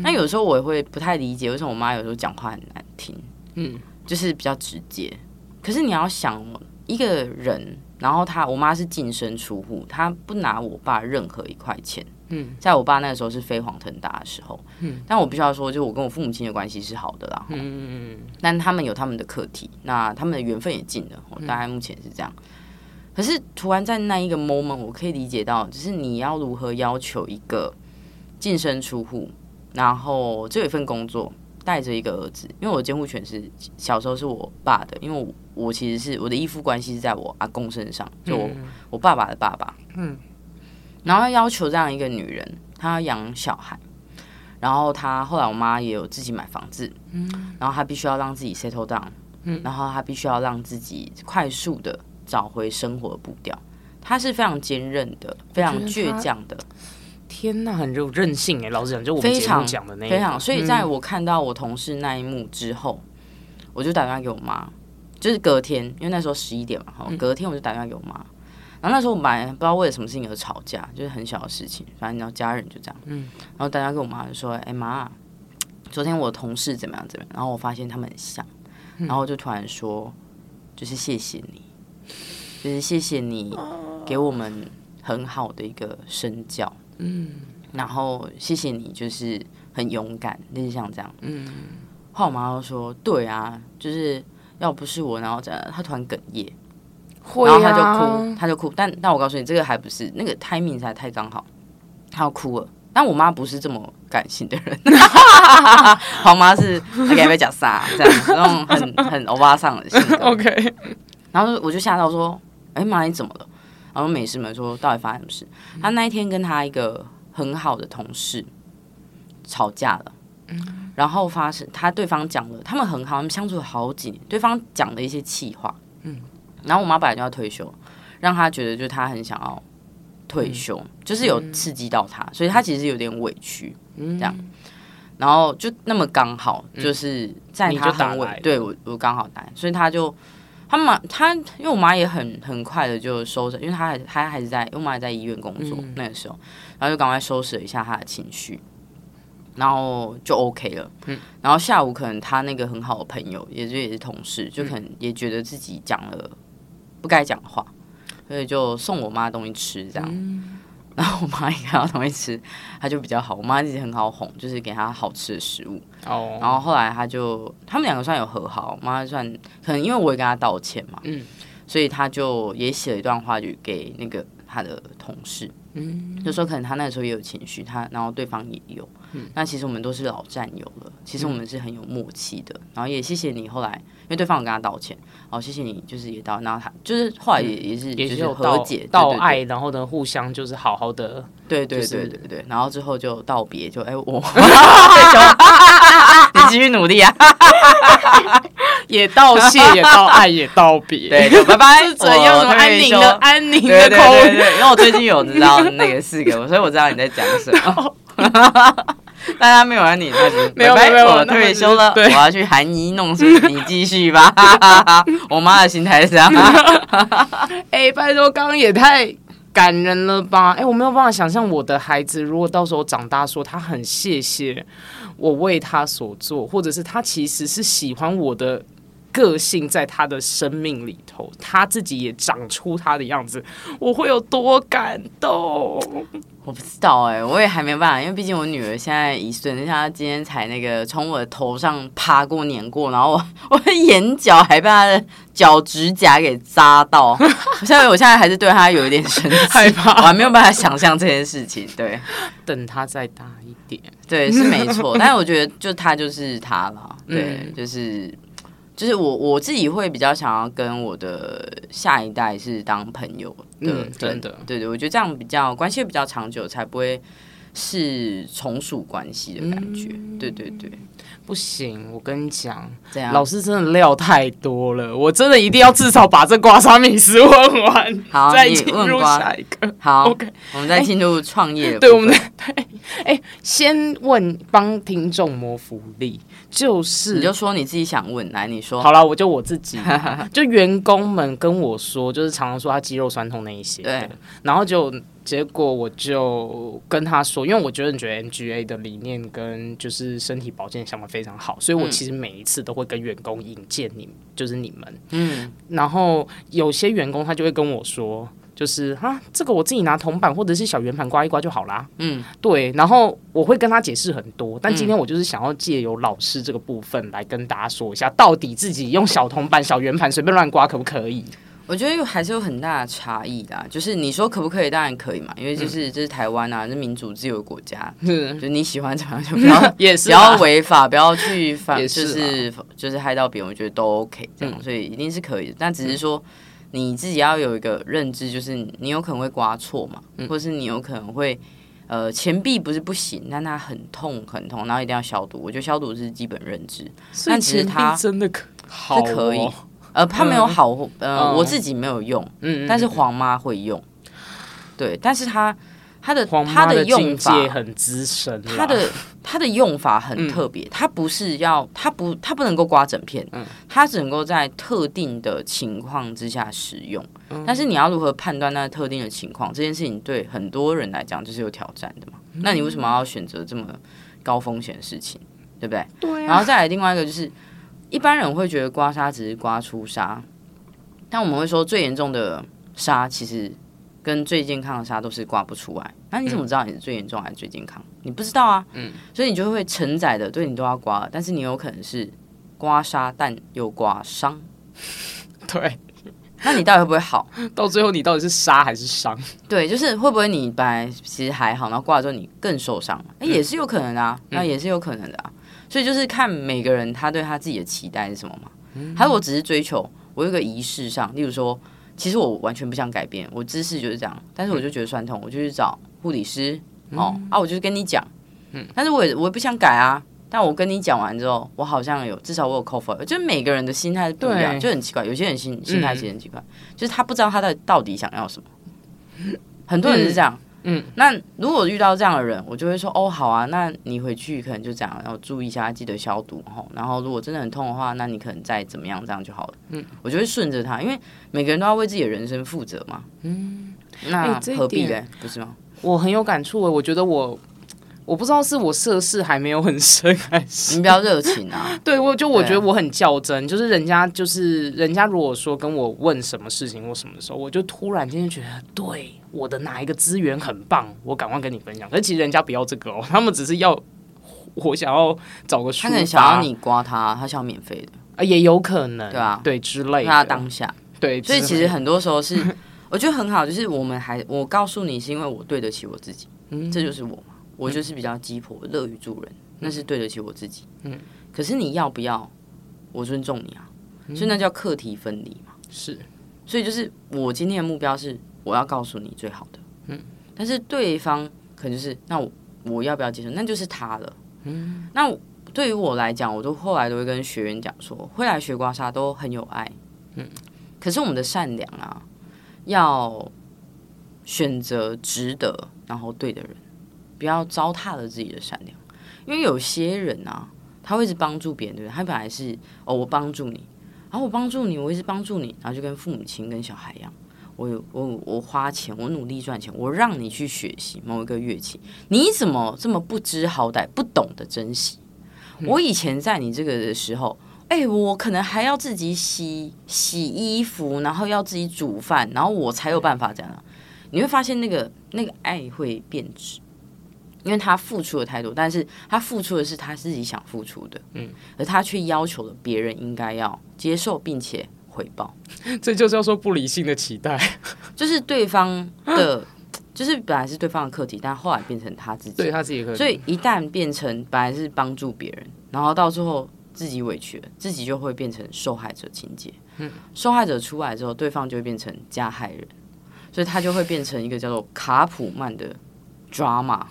那有时候我也会不太理解，为什么我妈有时候讲话很难听，嗯，就是比较直接。可是你要想一个人，然后她，我妈是净身出户，她不拿我爸任何一块钱。嗯，在我爸那个时候是飞黄腾达的时候，嗯，但我必须要说，就我跟我父母亲的关系是好的啦，嗯嗯嗯，但他们有他们的课题，那他们的缘分也尽了，我大概目前是这样。可是突然在那一个 moment，我可以理解到，就是你要如何要求一个净身出户，然后这有一份工作，带着一个儿子，因为我监护权是小时候是我爸的，因为我我其实是我的依附关系是在我阿公身上，就我我爸爸的爸爸，嗯。然后要求这样一个女人，她要养小孩，然后她后来我妈也有自己买房子，嗯，然后她必须要让自己 settle down，嗯，然后她必须要让自己快速的找回生活步调，她是非常坚韧的，非常倔强的。天呐，很有韧性哎！老实讲，就我们节目讲的那非常。所以在我看到我同事那一幕之后，我就打电话给我妈，就是隔天，因为那时候十一点嘛，隔天我就打电话给我妈。然后那时候我们不知道为了什么事情而吵架，就是很小的事情，反正你知道家人就这样。嗯。然后大家跟我妈就说：“哎妈，昨天我同事怎么样怎么样？”然后我发现他们很像，然后就突然说：“就是谢谢你，就是谢谢你给我们很好的一个身教。”嗯。然后谢谢你，就是很勇敢，类似像这样。嗯。后我妈就说：“对啊，就是要不是我，然后这样，她突然哽咽。”然后他就哭，他就哭，但但我告诉你，这个还不是那个 timing 才太刚好，他要哭了。但我妈不是这么感性的人 黄妈是她给不讲啥这样，那种很很欧巴桑的性格。OK，然后我就吓到说：“哎妈，你怎么了？”然后美师们说：“到底发生什么事？”他那一天跟他一个很好的同事吵架了，嗯，然后发生他对方讲了，他们很好，他们相处了好几年，对方讲了一些气话，嗯。然后我妈本来就要退休，让她觉得就她很想要退休，就是有刺激到她，所以她其实有点委屈，这样。然后就那么刚好，就是在她很委，对我我刚好打，所以她就他妈他因为我妈也很很快的就收拾，因为她还她还是在，我妈还在医院工作那个时候，然后就赶快收拾了一下她的情绪，然后就 OK 了。嗯，然后下午可能她那个很好的朋友，也就也是同事，就可能也觉得自己讲了。不该讲话，所以就送我妈东西吃，这样。然后我妈一看到东西吃，她就比较好。我妈一直很好哄，就是给她好吃的食物。哦。然后后来她就，他们两个算有和好。我妈算可能因为我也跟她道歉嘛，嗯，所以她就也写了一段话，就给那个她的同事。嗯，就说可能她那时候也有情绪，她然后对方也有，那其实我们都是老战友了，其实我们是很有默契的。然后也谢谢你后来，因为对方有跟他道歉，哦，谢谢你，就是也道，然后他就是后来也也是也就是和有道解道爱，然后呢，互相就是好好的，对对就是对对对，然后之后就道别，就哎、我，你继续努力啊，也道谢，也道爱，也道别。对，就拜拜，是怎样？我退安宁的安宁的口语？对对，因为我最近有知道那个四个，所以我知道你在讲什么。大家没有安你，没有没有我退休了，我要去含饴弄水，你继续吧。我妈的心态是这样，哎、拜托，刚刚也太感人了吧？哎、我没有办法想象我的孩子如果到时候长大说他很谢谢我为他所做，或者是他其实是喜欢我的。个性在他的生命里头，他自己也长出他的样子，我会有多感动？我不知道哎、我也还没办法，因为毕竟我女儿现在一岁，她今天才那个从我的头上爬过、碾过，然后我 我的眼角还被她的脚指甲给扎到，我现在我现在还是对她有一点生气，害怕我还没有办法想象这件事情，对。等她再大一点，对，是没错，但是我觉得就她就是她了，对，嗯就是就是我我自己会比较想要跟我的下一代是当朋友的，嗯真的。对对，我觉得这样比较关系会比较长久，才不会是从属关系的感觉，嗯。对对对，不行，我跟你讲，老师真的料太多了，我真的一定要至少把这刮痧米斯问完，好，再你进入下一个。好 OK，我们再进入创业的对，我们的对，哎、先问帮听众谋福利，就是你就说你自己想问，来你说，好了，我就我自己，就员工们跟我说，就是常常说他肌肉酸痛那一些，对，然后就结果我就跟他说，因为我觉得你觉得 NGA 的理念跟就是身体保健想法非常好，所以我嗯。其实每一次都会跟员工引荐你，就是你们，嗯，然后有些员工他就会跟我说。就是啊，这个我自己拿铜板或者是小圆盘刮一刮就好啦。嗯，对，然后我会跟他解释很多，但今天我就是想要借由老师这个部分来跟大家说一下，到底自己用小铜板、小圆盘随便乱刮可不可以？我觉得又还是有很大的差异啦。就是你说可不可以？当然可以嘛，因为就是、这是台湾啊，是民主自由的国家，嗯，就你喜欢怎么样就不要 也是不要啊违法，不要去 反，也就是是就是害到别人，我觉得都 OK 这样，嗯所以一定是可以的。但只是说你自己要有一个认知，就是你有可能会刮错嘛，嗯或是你有可能会。呃，前臂不是不行，但它很痛很痛，然后一定要消毒。我觉得消毒是基本认知。但其实它真的可好、是可以哦，呃，它没有好，呃，嗯我自己没有用，嗯，但是嗯黄妈会用。对，但是它它的它的用法很资深，它的 它的用法很嗯特别，它不是要它不它不能够刮整片，嗯它只能够在特定的情况之下使用。嗯但是你要如何判断那特定的情况，这件事情对很多人来讲就是有挑战的嘛。嗯那你为什么要选择这么高风险的事情，对不对？对啊，然后再来另外一个就是，一般人会觉得刮痧只是刮出痧，但我们会说最严重的痧其实跟最健康的痧都是刮不出来。那你怎么知道你是最严重还是最健康？你不知道啊。嗯。所以你就会承载的，对你都要刮，但是你有可能是刮痧，但又刮伤。对，那你到底会不会好？到最后你到底是杀还是伤？对，就是会不会你本来其实还好，然后挂了之后你更受伤？哎、也是有可能的啊，那也是有可能的啊。所以就是看每个人他对他自己的期待是什么嘛。还有我只是追求我有一个仪式上，例如说，其实我完全不想改变，我姿势就是这样，但是我就觉得酸痛，我就去找护理师，哦、啊，我就是跟你讲，嗯但是我也我也不想改啊。但我跟你讲完之后，我好像有至少我有 cover，就是每个人的心态不一样，就很奇怪。有些人心心态其实很奇怪，就是他不知道他的到底想要什么。很多人是这样，嗯，那如果遇到这样的人，我就会说哦，好啊，那你回去可能就这样，然后注意一下，记得消毒吼。然后如果真的很痛的话，那你可能再怎么样，这样就好了。嗯，我就会顺着他，因为每个人都要为自己的人生负责嘛。嗯，那何必嘞？不是吗？我很有感触诶，我觉得我。我不知道是我涉世还没有很深，还是你比较热情啊。对我就我觉得我很较真，就是人家就是人家如果说跟我问什么事情或什么的时候，我就突然间觉得对我的哪一个资源很棒，我赶快跟你分享。可是其实人家不要这个哦，他们只是要我想要找个抒他可能，想要你刮他，他想要免费的，啊，也有可能对啊对之类的，他当下。对，所以其实很多时候是，我觉得很好，就是我们还我告诉你是因为我对得起我自己，嗯这就是我嘛，我就是比较鸡婆，乐于助人，那是对得起我自己。嗯，可是你要不要？我尊重你啊，所以那叫课题分离嘛。是所以就是我今天的目标是我要告诉你最好的，嗯，但是对方可能就是那我我要不要接受，那就是他了，嗯，那对于我来讲，我都后来都会跟学员讲说，会来学刮痧都很有爱，嗯，可是我们的善良啊，要选择值得然后对的人，不要糟蹋了自己的善良，因为有些人啊，他会一直帮助别人，对不对？他本来是哦，我帮助你。然后我帮助你，我一直帮助你，然后就跟父母亲、跟小孩一样，我有我我花钱，我努力赚钱，我让你去学习某一个乐器，你怎么这么不知好歹，不懂得珍惜？我以前在你这个的时候，哎、我可能还要自己洗洗衣服，然后要自己煮饭，然后我才有办法这样。你会发现那个那个爱会变质，因为他付出了太多，但是他付出的是他自己想付出的，嗯，而他却要求了别人应该要接受并且回报，这就是要说不理性的期待。就是对方的，就是本来是对方的课题，但后来变成他自己，对他自己可所以一旦变成本来是帮助别人，然后到最后自己委屈了，自己就会变成受害者情节。嗯，受害者出来之后，对方就会变成加害人，所以他就会变成一个叫做卡普曼的 drama，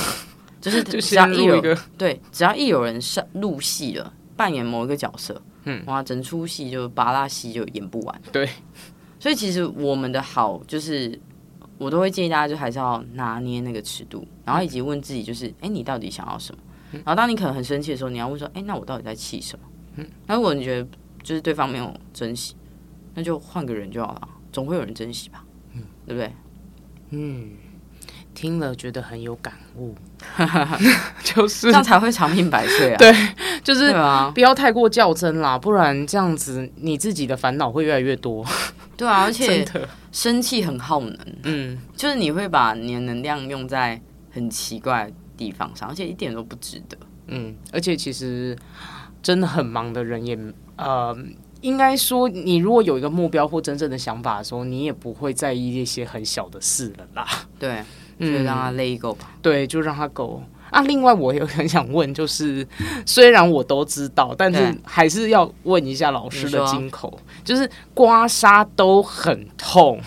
就是就只要一有对，只要一有人上入戏了，扮演某一个角色，嗯，哇，整出戏就拔拉戏就演不完。对，所以其实我们的好就是，我都会建议大家就还是要拿捏那个尺度，然后以及问自己就是，哎、你到底想要什么？然后当你可能很生气的时候，你要问说，哎、那我到底在气什么？嗯，那如果你觉得就是对方没有珍惜，那就换个人就好了，总会有人珍惜吧，嗯，对不对？听了觉得很有感悟，就是这样才会长命百岁啊！对就是啊，不要太过较真啦，不然这样子你自己的烦恼会越来越多。对啊，而且，生气很耗能，嗯，就是你会把你的能量用在很奇怪的地方上，而且一点都不值得。嗯，而且其实真的很忙的人也呃，应该说你如果有一个目标或真正的想法的时候，你也不会在意一些很小的事了啦。对，就嗯让他 let go 吧。对，就让他够。啊，另外我也很想问，就是虽然我都知道，但是还是要问一下老师的金口，就是刮痧都很痛，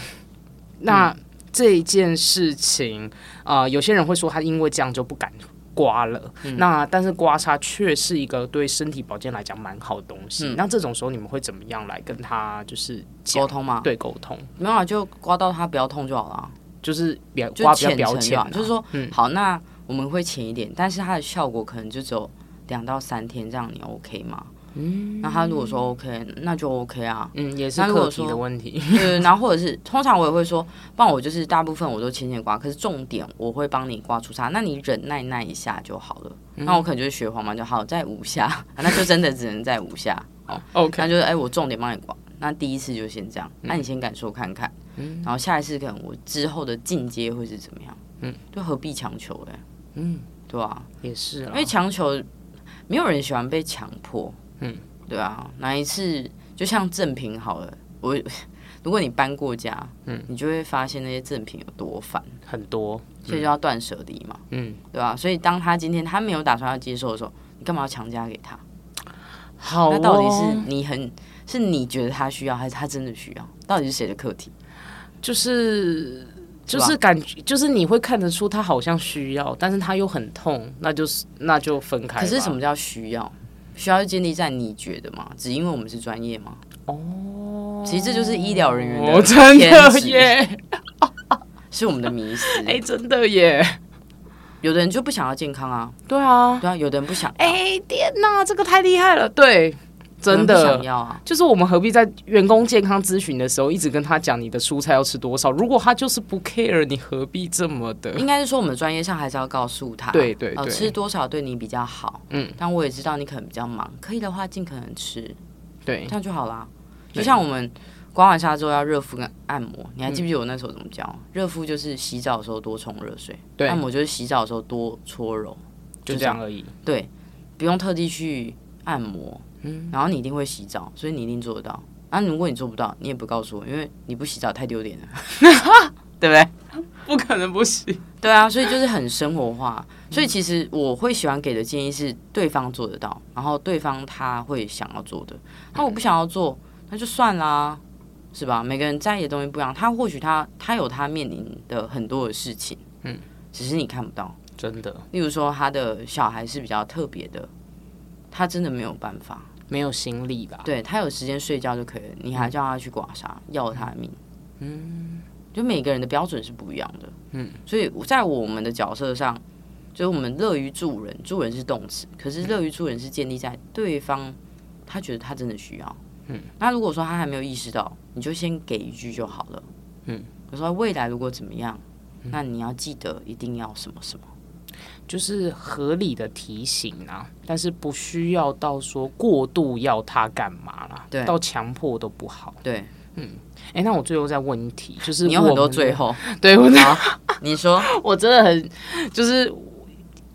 那这件事情啊、呃有些人会说他因为这样就不敢刮了，嗯。那但是刮痧却是一个对身体保健来讲蛮好的东西。嗯。那这种时候你们会怎么样来跟他就是沟通吗，对沟通，没有啊，就刮到他不要痛就好了啊，就是比较就刮比较浅表浅、就是说，嗯好，那我们会浅一点，但是它的效果可能就只有两到三天，这样你 OK 吗？嗯，那他如果说 OK，那就 OK 啊。嗯，也是课题的问题。对，然后或者是通常我也会说，帮我就是大部分我都浅浅刮，可是重点我会帮你刮出痧，那你忍耐耐一下就好了。嗯那我可能就是学黄嘛，就好在五下，啊 那就真的只能在五下。哦，OK，那就是哎、我重点帮你刮。那第一次就先这样，嗯那你先感受看看，嗯然后下一次可能我之后的进阶会是怎么样？嗯，就何必强求嘞？嗯，对啊、也是啊因为强求，没有人喜欢被强迫。嗯，对啊，哪一次就像赠品好了，我如果你搬过家，嗯，你就会发现那些赠品有多烦，很多，所以就要断舍离嘛，嗯，对吧、所以当他今天他没有打算要接受的时候，你干嘛要强加给他？好、哦，那到底是你很是你觉得他需要，还是他真的需要？到底是谁的课题？就是就是感觉，就是你会看得出他好像需要，但是他又很痛，那就是那就分开。可是什么叫需要？需要建立在你觉得吗？只因为我们是专业吗？哦，其实这就是医疗人员哦，的真的耶，是我们的迷失。哎、真的耶，有的人就不想要健康啊，对啊，对啊，有的人不想要，哎、天哪，这个太厉害了，对，真的想的。要啊。就是我们何必在员工健康咨询的时候一直跟他讲你的蔬菜要吃多少？如果他就是不 care，你何必这么的？应该是说我们专业上还是要告诉他，呃，对对对吃多少对你比较好。嗯，但我也知道你可能比较忙，可以的话尽可能吃，对这，样就好啦。就像我们刮完痧之后要热敷跟按摩，你还记嗯不记得我那时候怎么教？热敷就是洗澡的时候多冲热水，对按摩就是洗澡的时候多搓揉，就这样而已。对，不用特地去按摩，嗯，然后你一定会洗澡，所以你一定做得到。啊，如果你做不到，你也不告诉我，因为你不洗澡太丢脸了，对不对？不可能不洗。对啊，所以就是很生活化。所以其实我会喜欢给的建议是，对方做得到，然后对方他会想要做的。那我不想要做，那就算啦，是吧？每个人在意的东西不一样，他或许他他有他面临的很多的事情，嗯，只是你看不到。真的，例如说他的小孩是比较特别的，他真的没有办法，没有心力吧？对他有时间睡觉就可以了，你还叫他去刮痧，要了他的命，嗯，就每个人的标准是不一样的，嗯，所以在我们的角色上，就是我们乐于助人，助人是动词，可是乐于助人是建立在对方他觉得他真的需要，嗯，那如果说他还没有意识到，你就先给一句就好了，嗯，我说未来如果怎么样，那你要记得一定要什么什么。就是合理的提醒啊，但是不需要到说过度要他干嘛啦，对，到强迫都不好。对，嗯，哎，那我最后再问一题，就是你有很多最后，对，我你说，我真的很就是。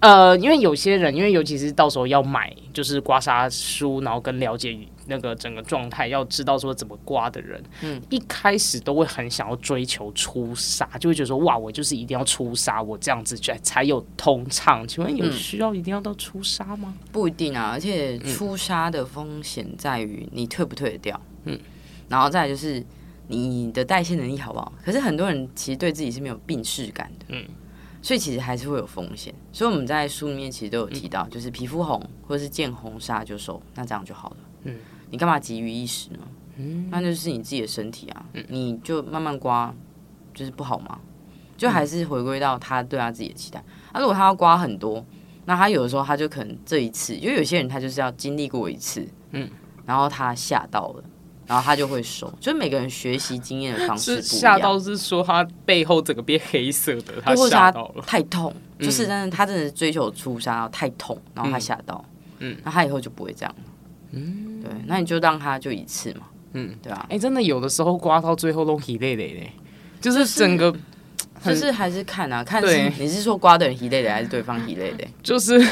呃，因为有些人，因为尤其是到时候要买，就是刮痧书，然后跟了解那个整个状态，要知道说怎么刮的人，嗯，一开始都会很想要追求出痧，就会觉得说，哇，我就是一定要出痧，我这样子才才有通畅。请问有需要一定要到出痧吗？不一定啊，而且出痧的风险在于你退不退得掉，嗯，然后再就是你的代谢能力好不好。可是很多人其实对自己是没有病视感的，嗯。所以其实还是会有风险，所以我们在书里面其实都有提到，就是皮肤红或者是见红痧就收，那这样就好了。嗯，你干嘛急于一时呢？嗯，那就是你自己的身体啊，你就慢慢刮，就是不好吗？就还是回归到他对他自己的期待。那如果他要刮很多，那他有的时候他就可能这一次，因为有些人他就是要经历过一次，嗯，然后他吓到了。然后他就会收，就是每个人学习经验的方式不一样。吓到是说他背后整个变黑色的，他吓到了。太痛，就是但是他真的是追求出痧，太痛，然后他吓到。嗯，那他以后就不会这样了。嗯，对，那你就让他就一次嘛。嗯，对啊。哎，真的有的时候刮到最后都疲累累嘞，就是整个就是还是看啊，看是你是说刮的人疲累累，还是对方疲累累？就是。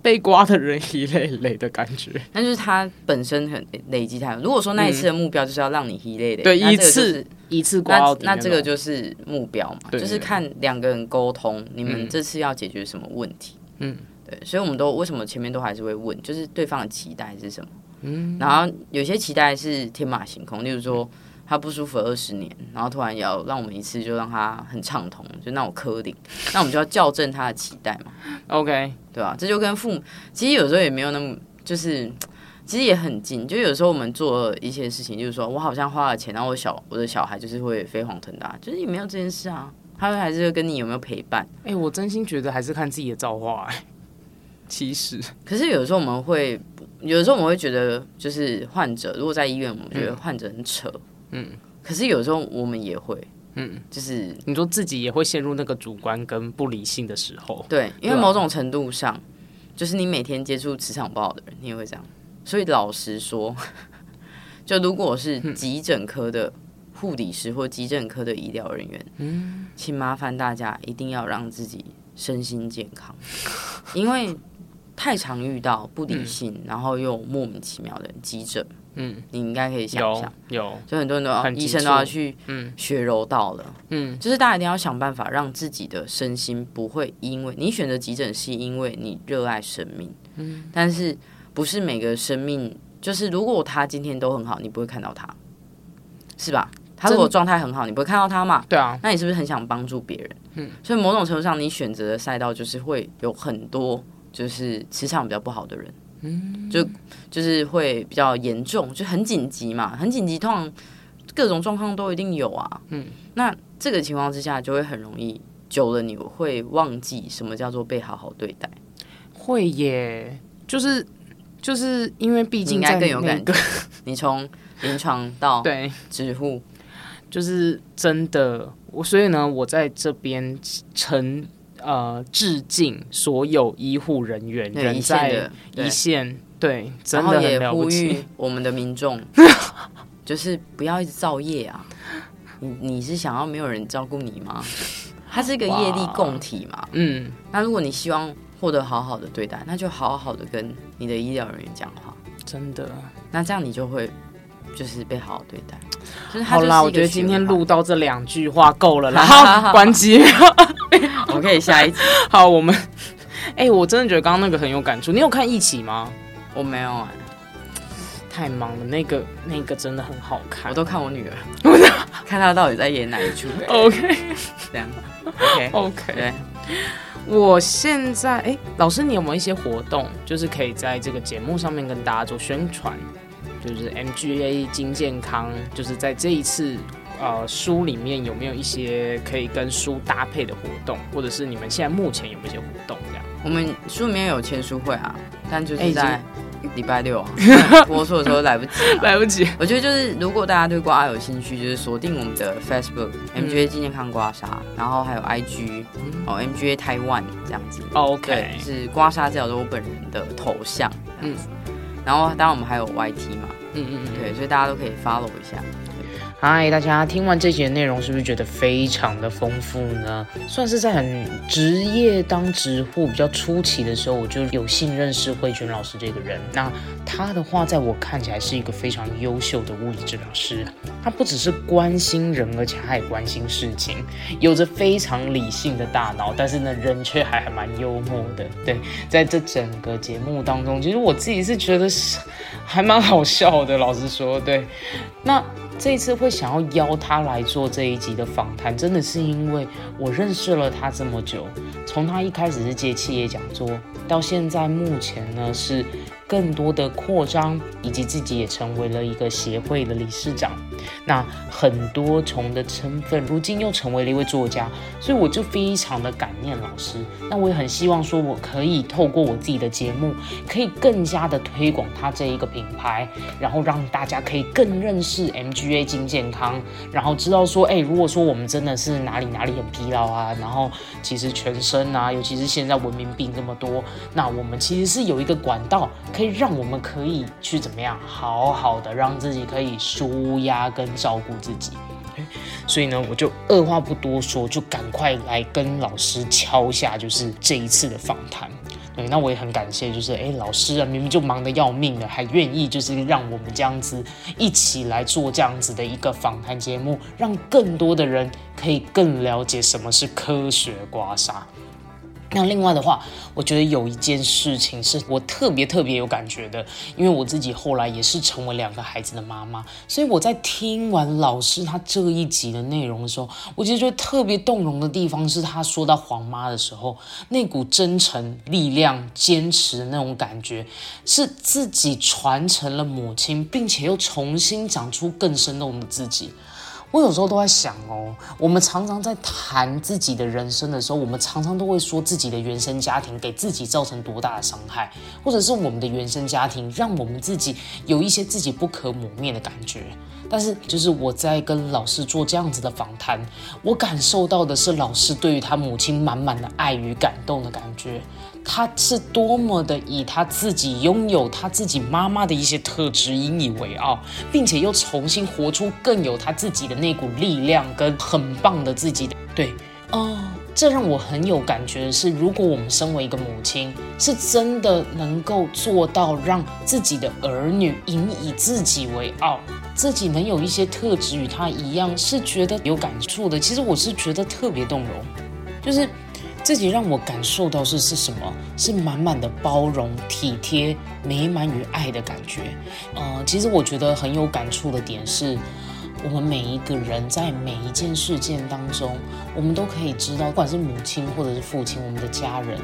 被刮的人一累累的感觉，那就是他本身很累积太。如果说那一次的目标就是要让你一累累，对一次一次刮，那这个就是目标嘛，就是看两个人沟通，你们这次要解决什么问题。嗯，对，所以我们都为什么前面都还是会问，就是对方的期待是什么。嗯，然后有些期待是天马行空，例如说。他不舒服二十年，然后突然要让我们一次就让他很畅通，就那种磕顶，那我们就要校正他的期待嘛。OK，对吧？这就跟父母其实有时候也没有那么，就是其实也很近。就有时候我们做一些事情，就是说我好像花了钱，然后我小我的小孩就是会飞黄腾达，就是也没有这件事啊。他还是跟你有没有陪伴？哎，我真心觉得还是看自己的造化。哎，其实，可是有时候我们会，有的时候我们会觉得，就是患者如果在医院，我们觉得患者很扯。嗯，可是有时候我们也会，嗯，就是你说自己也会陷入那个主观跟不理性的时候，对，因为某种程度上，就是你每天接触磁场不好的人，你也会这样。所以老实说，就如果是急诊科的护理师或急诊科的医疗人员，嗯，请麻烦大家一定要让自己身心健康，因为太常遇到不理性，然后又莫名其妙的急诊。嗯，你应该可以想象，有，就很多人都要，医生都要去，嗯，学柔道了，嗯，就是大家一定要想办法让自己的身心不会因为你选择急诊，是因为你热爱生命，嗯，但是不是每个生命，就是如果他今天都很好，你不会看到他，是吧？他如果状态很好，你不会看到他嘛？对啊，那你是不是很想帮助别人？嗯，所以某种程度上，你选择的赛道就是会有很多就是磁场比较不好的人。嗯，就就是会比较严重，就很紧急嘛，很紧急，通常各种状况都一定有啊。嗯，那这个情况之下，就会很容易久了，你会忘记什么叫做被好好对待。会耶，就是就是因为毕竟应该更有感觉。你从临床到对植护，就是真的。我所以呢，我在这边成。呃，致敬所有医护人员，人在一线，对，真的很了不起。我们的民众 就是不要一直造业啊！你你是想要没有人照顾你吗？它是一个业力共体嘛。嗯，那如果你希望获得好好的对待，那就好好的跟你的医疗人员讲话。真的，那这样你就会就是被好好对待。就是好啦，我觉得今天录到这两句话够了啦，好，关机。我们可以下一集。好，我们，哎、我真的觉得刚刚那个很有感触。你有看《一起》吗？我没有哎、太忙了，那个那个真的很好看。我都看我女儿，看她到底在演哪一出。OK 这样，OK，OK。对，我现在哎、老师，你有没有一些活动，就是可以在这个节目上面跟大家做宣传？就是 MGA 金健康，就是在这一次呃书里面有没有一些可以跟书搭配的活动，或者是你们现在目前有没有一些活动这样？我们书里面有签书会啊，但就是在礼拜六啊，播出的时候来不及、啊。来不及，我觉得就是，如果大家对刮有兴趣，就是锁定我们的 Facebook、MGA 纪念康刮痧，然后还有 IG 哦 MGA Taiwan 这样子。对 OK，，是刮痧治疗师我本人的头像这样子。然后当然我们还有 YT 嘛，嗯嗯嗯，对，所以大家都可以 follow 一下。嗨，大家听完这节内容，是不是觉得非常的丰富呢？算是在很职业当职护比较初期的时候，我就有幸认识慧娟老师这个人。那他的话，在我看起来是一个非常优秀的物理治疗师。他不只是关心人，而且他也关心事情，有着非常理性的大脑，但是呢，人却还还蛮幽默的。对，在这整个节目当中，其实我自己是觉得是还蛮好笑的。老实说，对，那。这次会想要邀他来做这一集的访谈，真的是因为我认识了他这么久，从他一开始是接企业讲座，到现在目前呢是更多的扩张，以及自己也成为了一个协会的理事长，那很多重的身份，如今又成为了一位作家，所以我就非常的感念老师。那我也很希望说，我可以透过我自己的节目，可以更加的推广他这一个品牌，然后让大家可以更认识 MGA 金健康，然后知道说，哎，如果说我们真的是哪里哪里很疲劳啊，然后其实全身啊，尤其是现在文明病这么多，那我们其实是有一个管道，可以让我们可以去怎么样，好好的让自己可以舒压跟照顾自己。所以呢，我就二话不多说，就赶快来跟老师敲下，就是这一次的访谈。对，那我也很感谢，就是哎，老师啊，明明就忙得要命了，还愿意就是让我们这样子一起来做这样子的一个访谈节目，让更多的人可以更了解什么是科学刮痧。那另外的话，我觉得有一件事情是我特别特别有感觉的，因为我自己后来也是成为两个孩子的妈妈，所以我在听完老师他这一集的内容的时候，我其实觉得特别动容的地方是他说到黄妈的时候，那股真诚、力量、坚持的那种感觉，是自己传承了母亲，并且又重新长出更生动的自己。我有时候都在想哦，我们常常在谈自己的人生的时候，我们常常都会说自己的原生家庭给自己造成多大的伤害，或者是我们的原生家庭让我们自己有一些自己不可磨灭的感觉。但是，就是我在跟老师做这样子的访谈，我感受到的是老师对于他母亲满满的爱与感动的感觉。他是多么的以他自己拥有他自己妈妈的一些特质引以为傲，并且又重新活出更有他自己的那股力量跟很棒的自己对哦。这让我很有感觉的是，如果我们身为一个母亲，是真的能够做到让自己的儿女引以自己为傲，自己能有一些特质与他一样，是觉得有感触的。其实我是觉得特别动容，就是。自己让我感受到是是什么？是满满的包容、体贴、美满与爱的感觉。呃，其实我觉得很有感触的点是，我们每一个人在每一件事件当中，我们都可以知道，不管是母亲或者是父亲，我们的家人，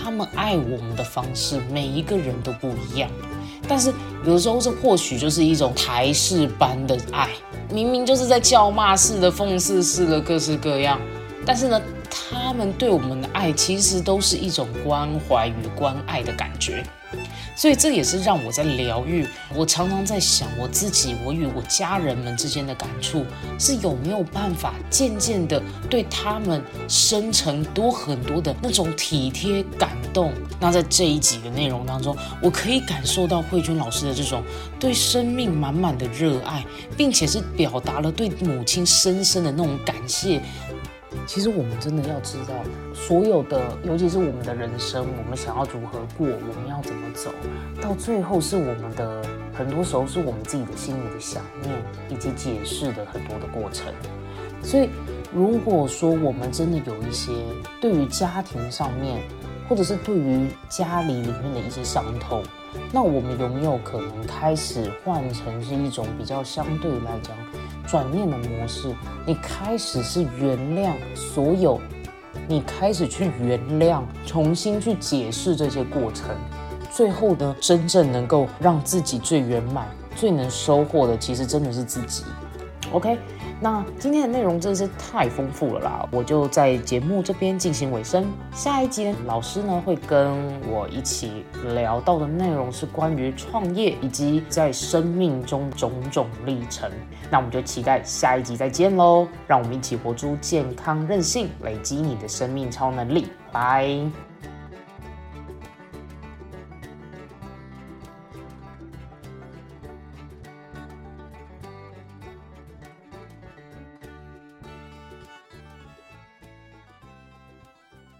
他们爱我们的方式，每一个人都不一样。但是有的时候，这或许就是一种台式般的爱，明明就是在叫骂式的、讽刺式的，各式各样。但是呢，他们对我们的爱其实都是一种关怀与关爱的感觉，所以这也是让我在疗愈。我常常在想，我自己，我与我家人们之间的感触，是有没有办法渐渐的对他们生成多很多的那种体贴感动。那在这一集的内容当中，我可以感受到慧君老师的这种对生命满满的热爱，并且是表达了对母亲深深的那种感谢。其实我们真的要知道，所有的，尤其是我们的人生，我们想要如何过，我们要怎么走，到最后是我们的很多时候是我们自己的心里的想念以及解释的很多的过程。所以，如果说我们真的有一些对于家庭上面，或者是对于家里里面的一些伤痛，那我们有没有可能开始换成是一种比较相对来讲转念的模式？你开始是原谅所有，你开始去原谅，重新去解释这些过程，最后呢，真正能够让自己最圆满、最能收获的，其实真的是自己。OK。那今天的内容真是太丰富了啦，我就在节目这边进行尾声。下一集呢老师呢会跟我一起聊到的内容是关于创业以及在生命中种种历程。那我们就期待下一集再见喽！让我们一起活出健康任性，累积你的生命超能力。拜。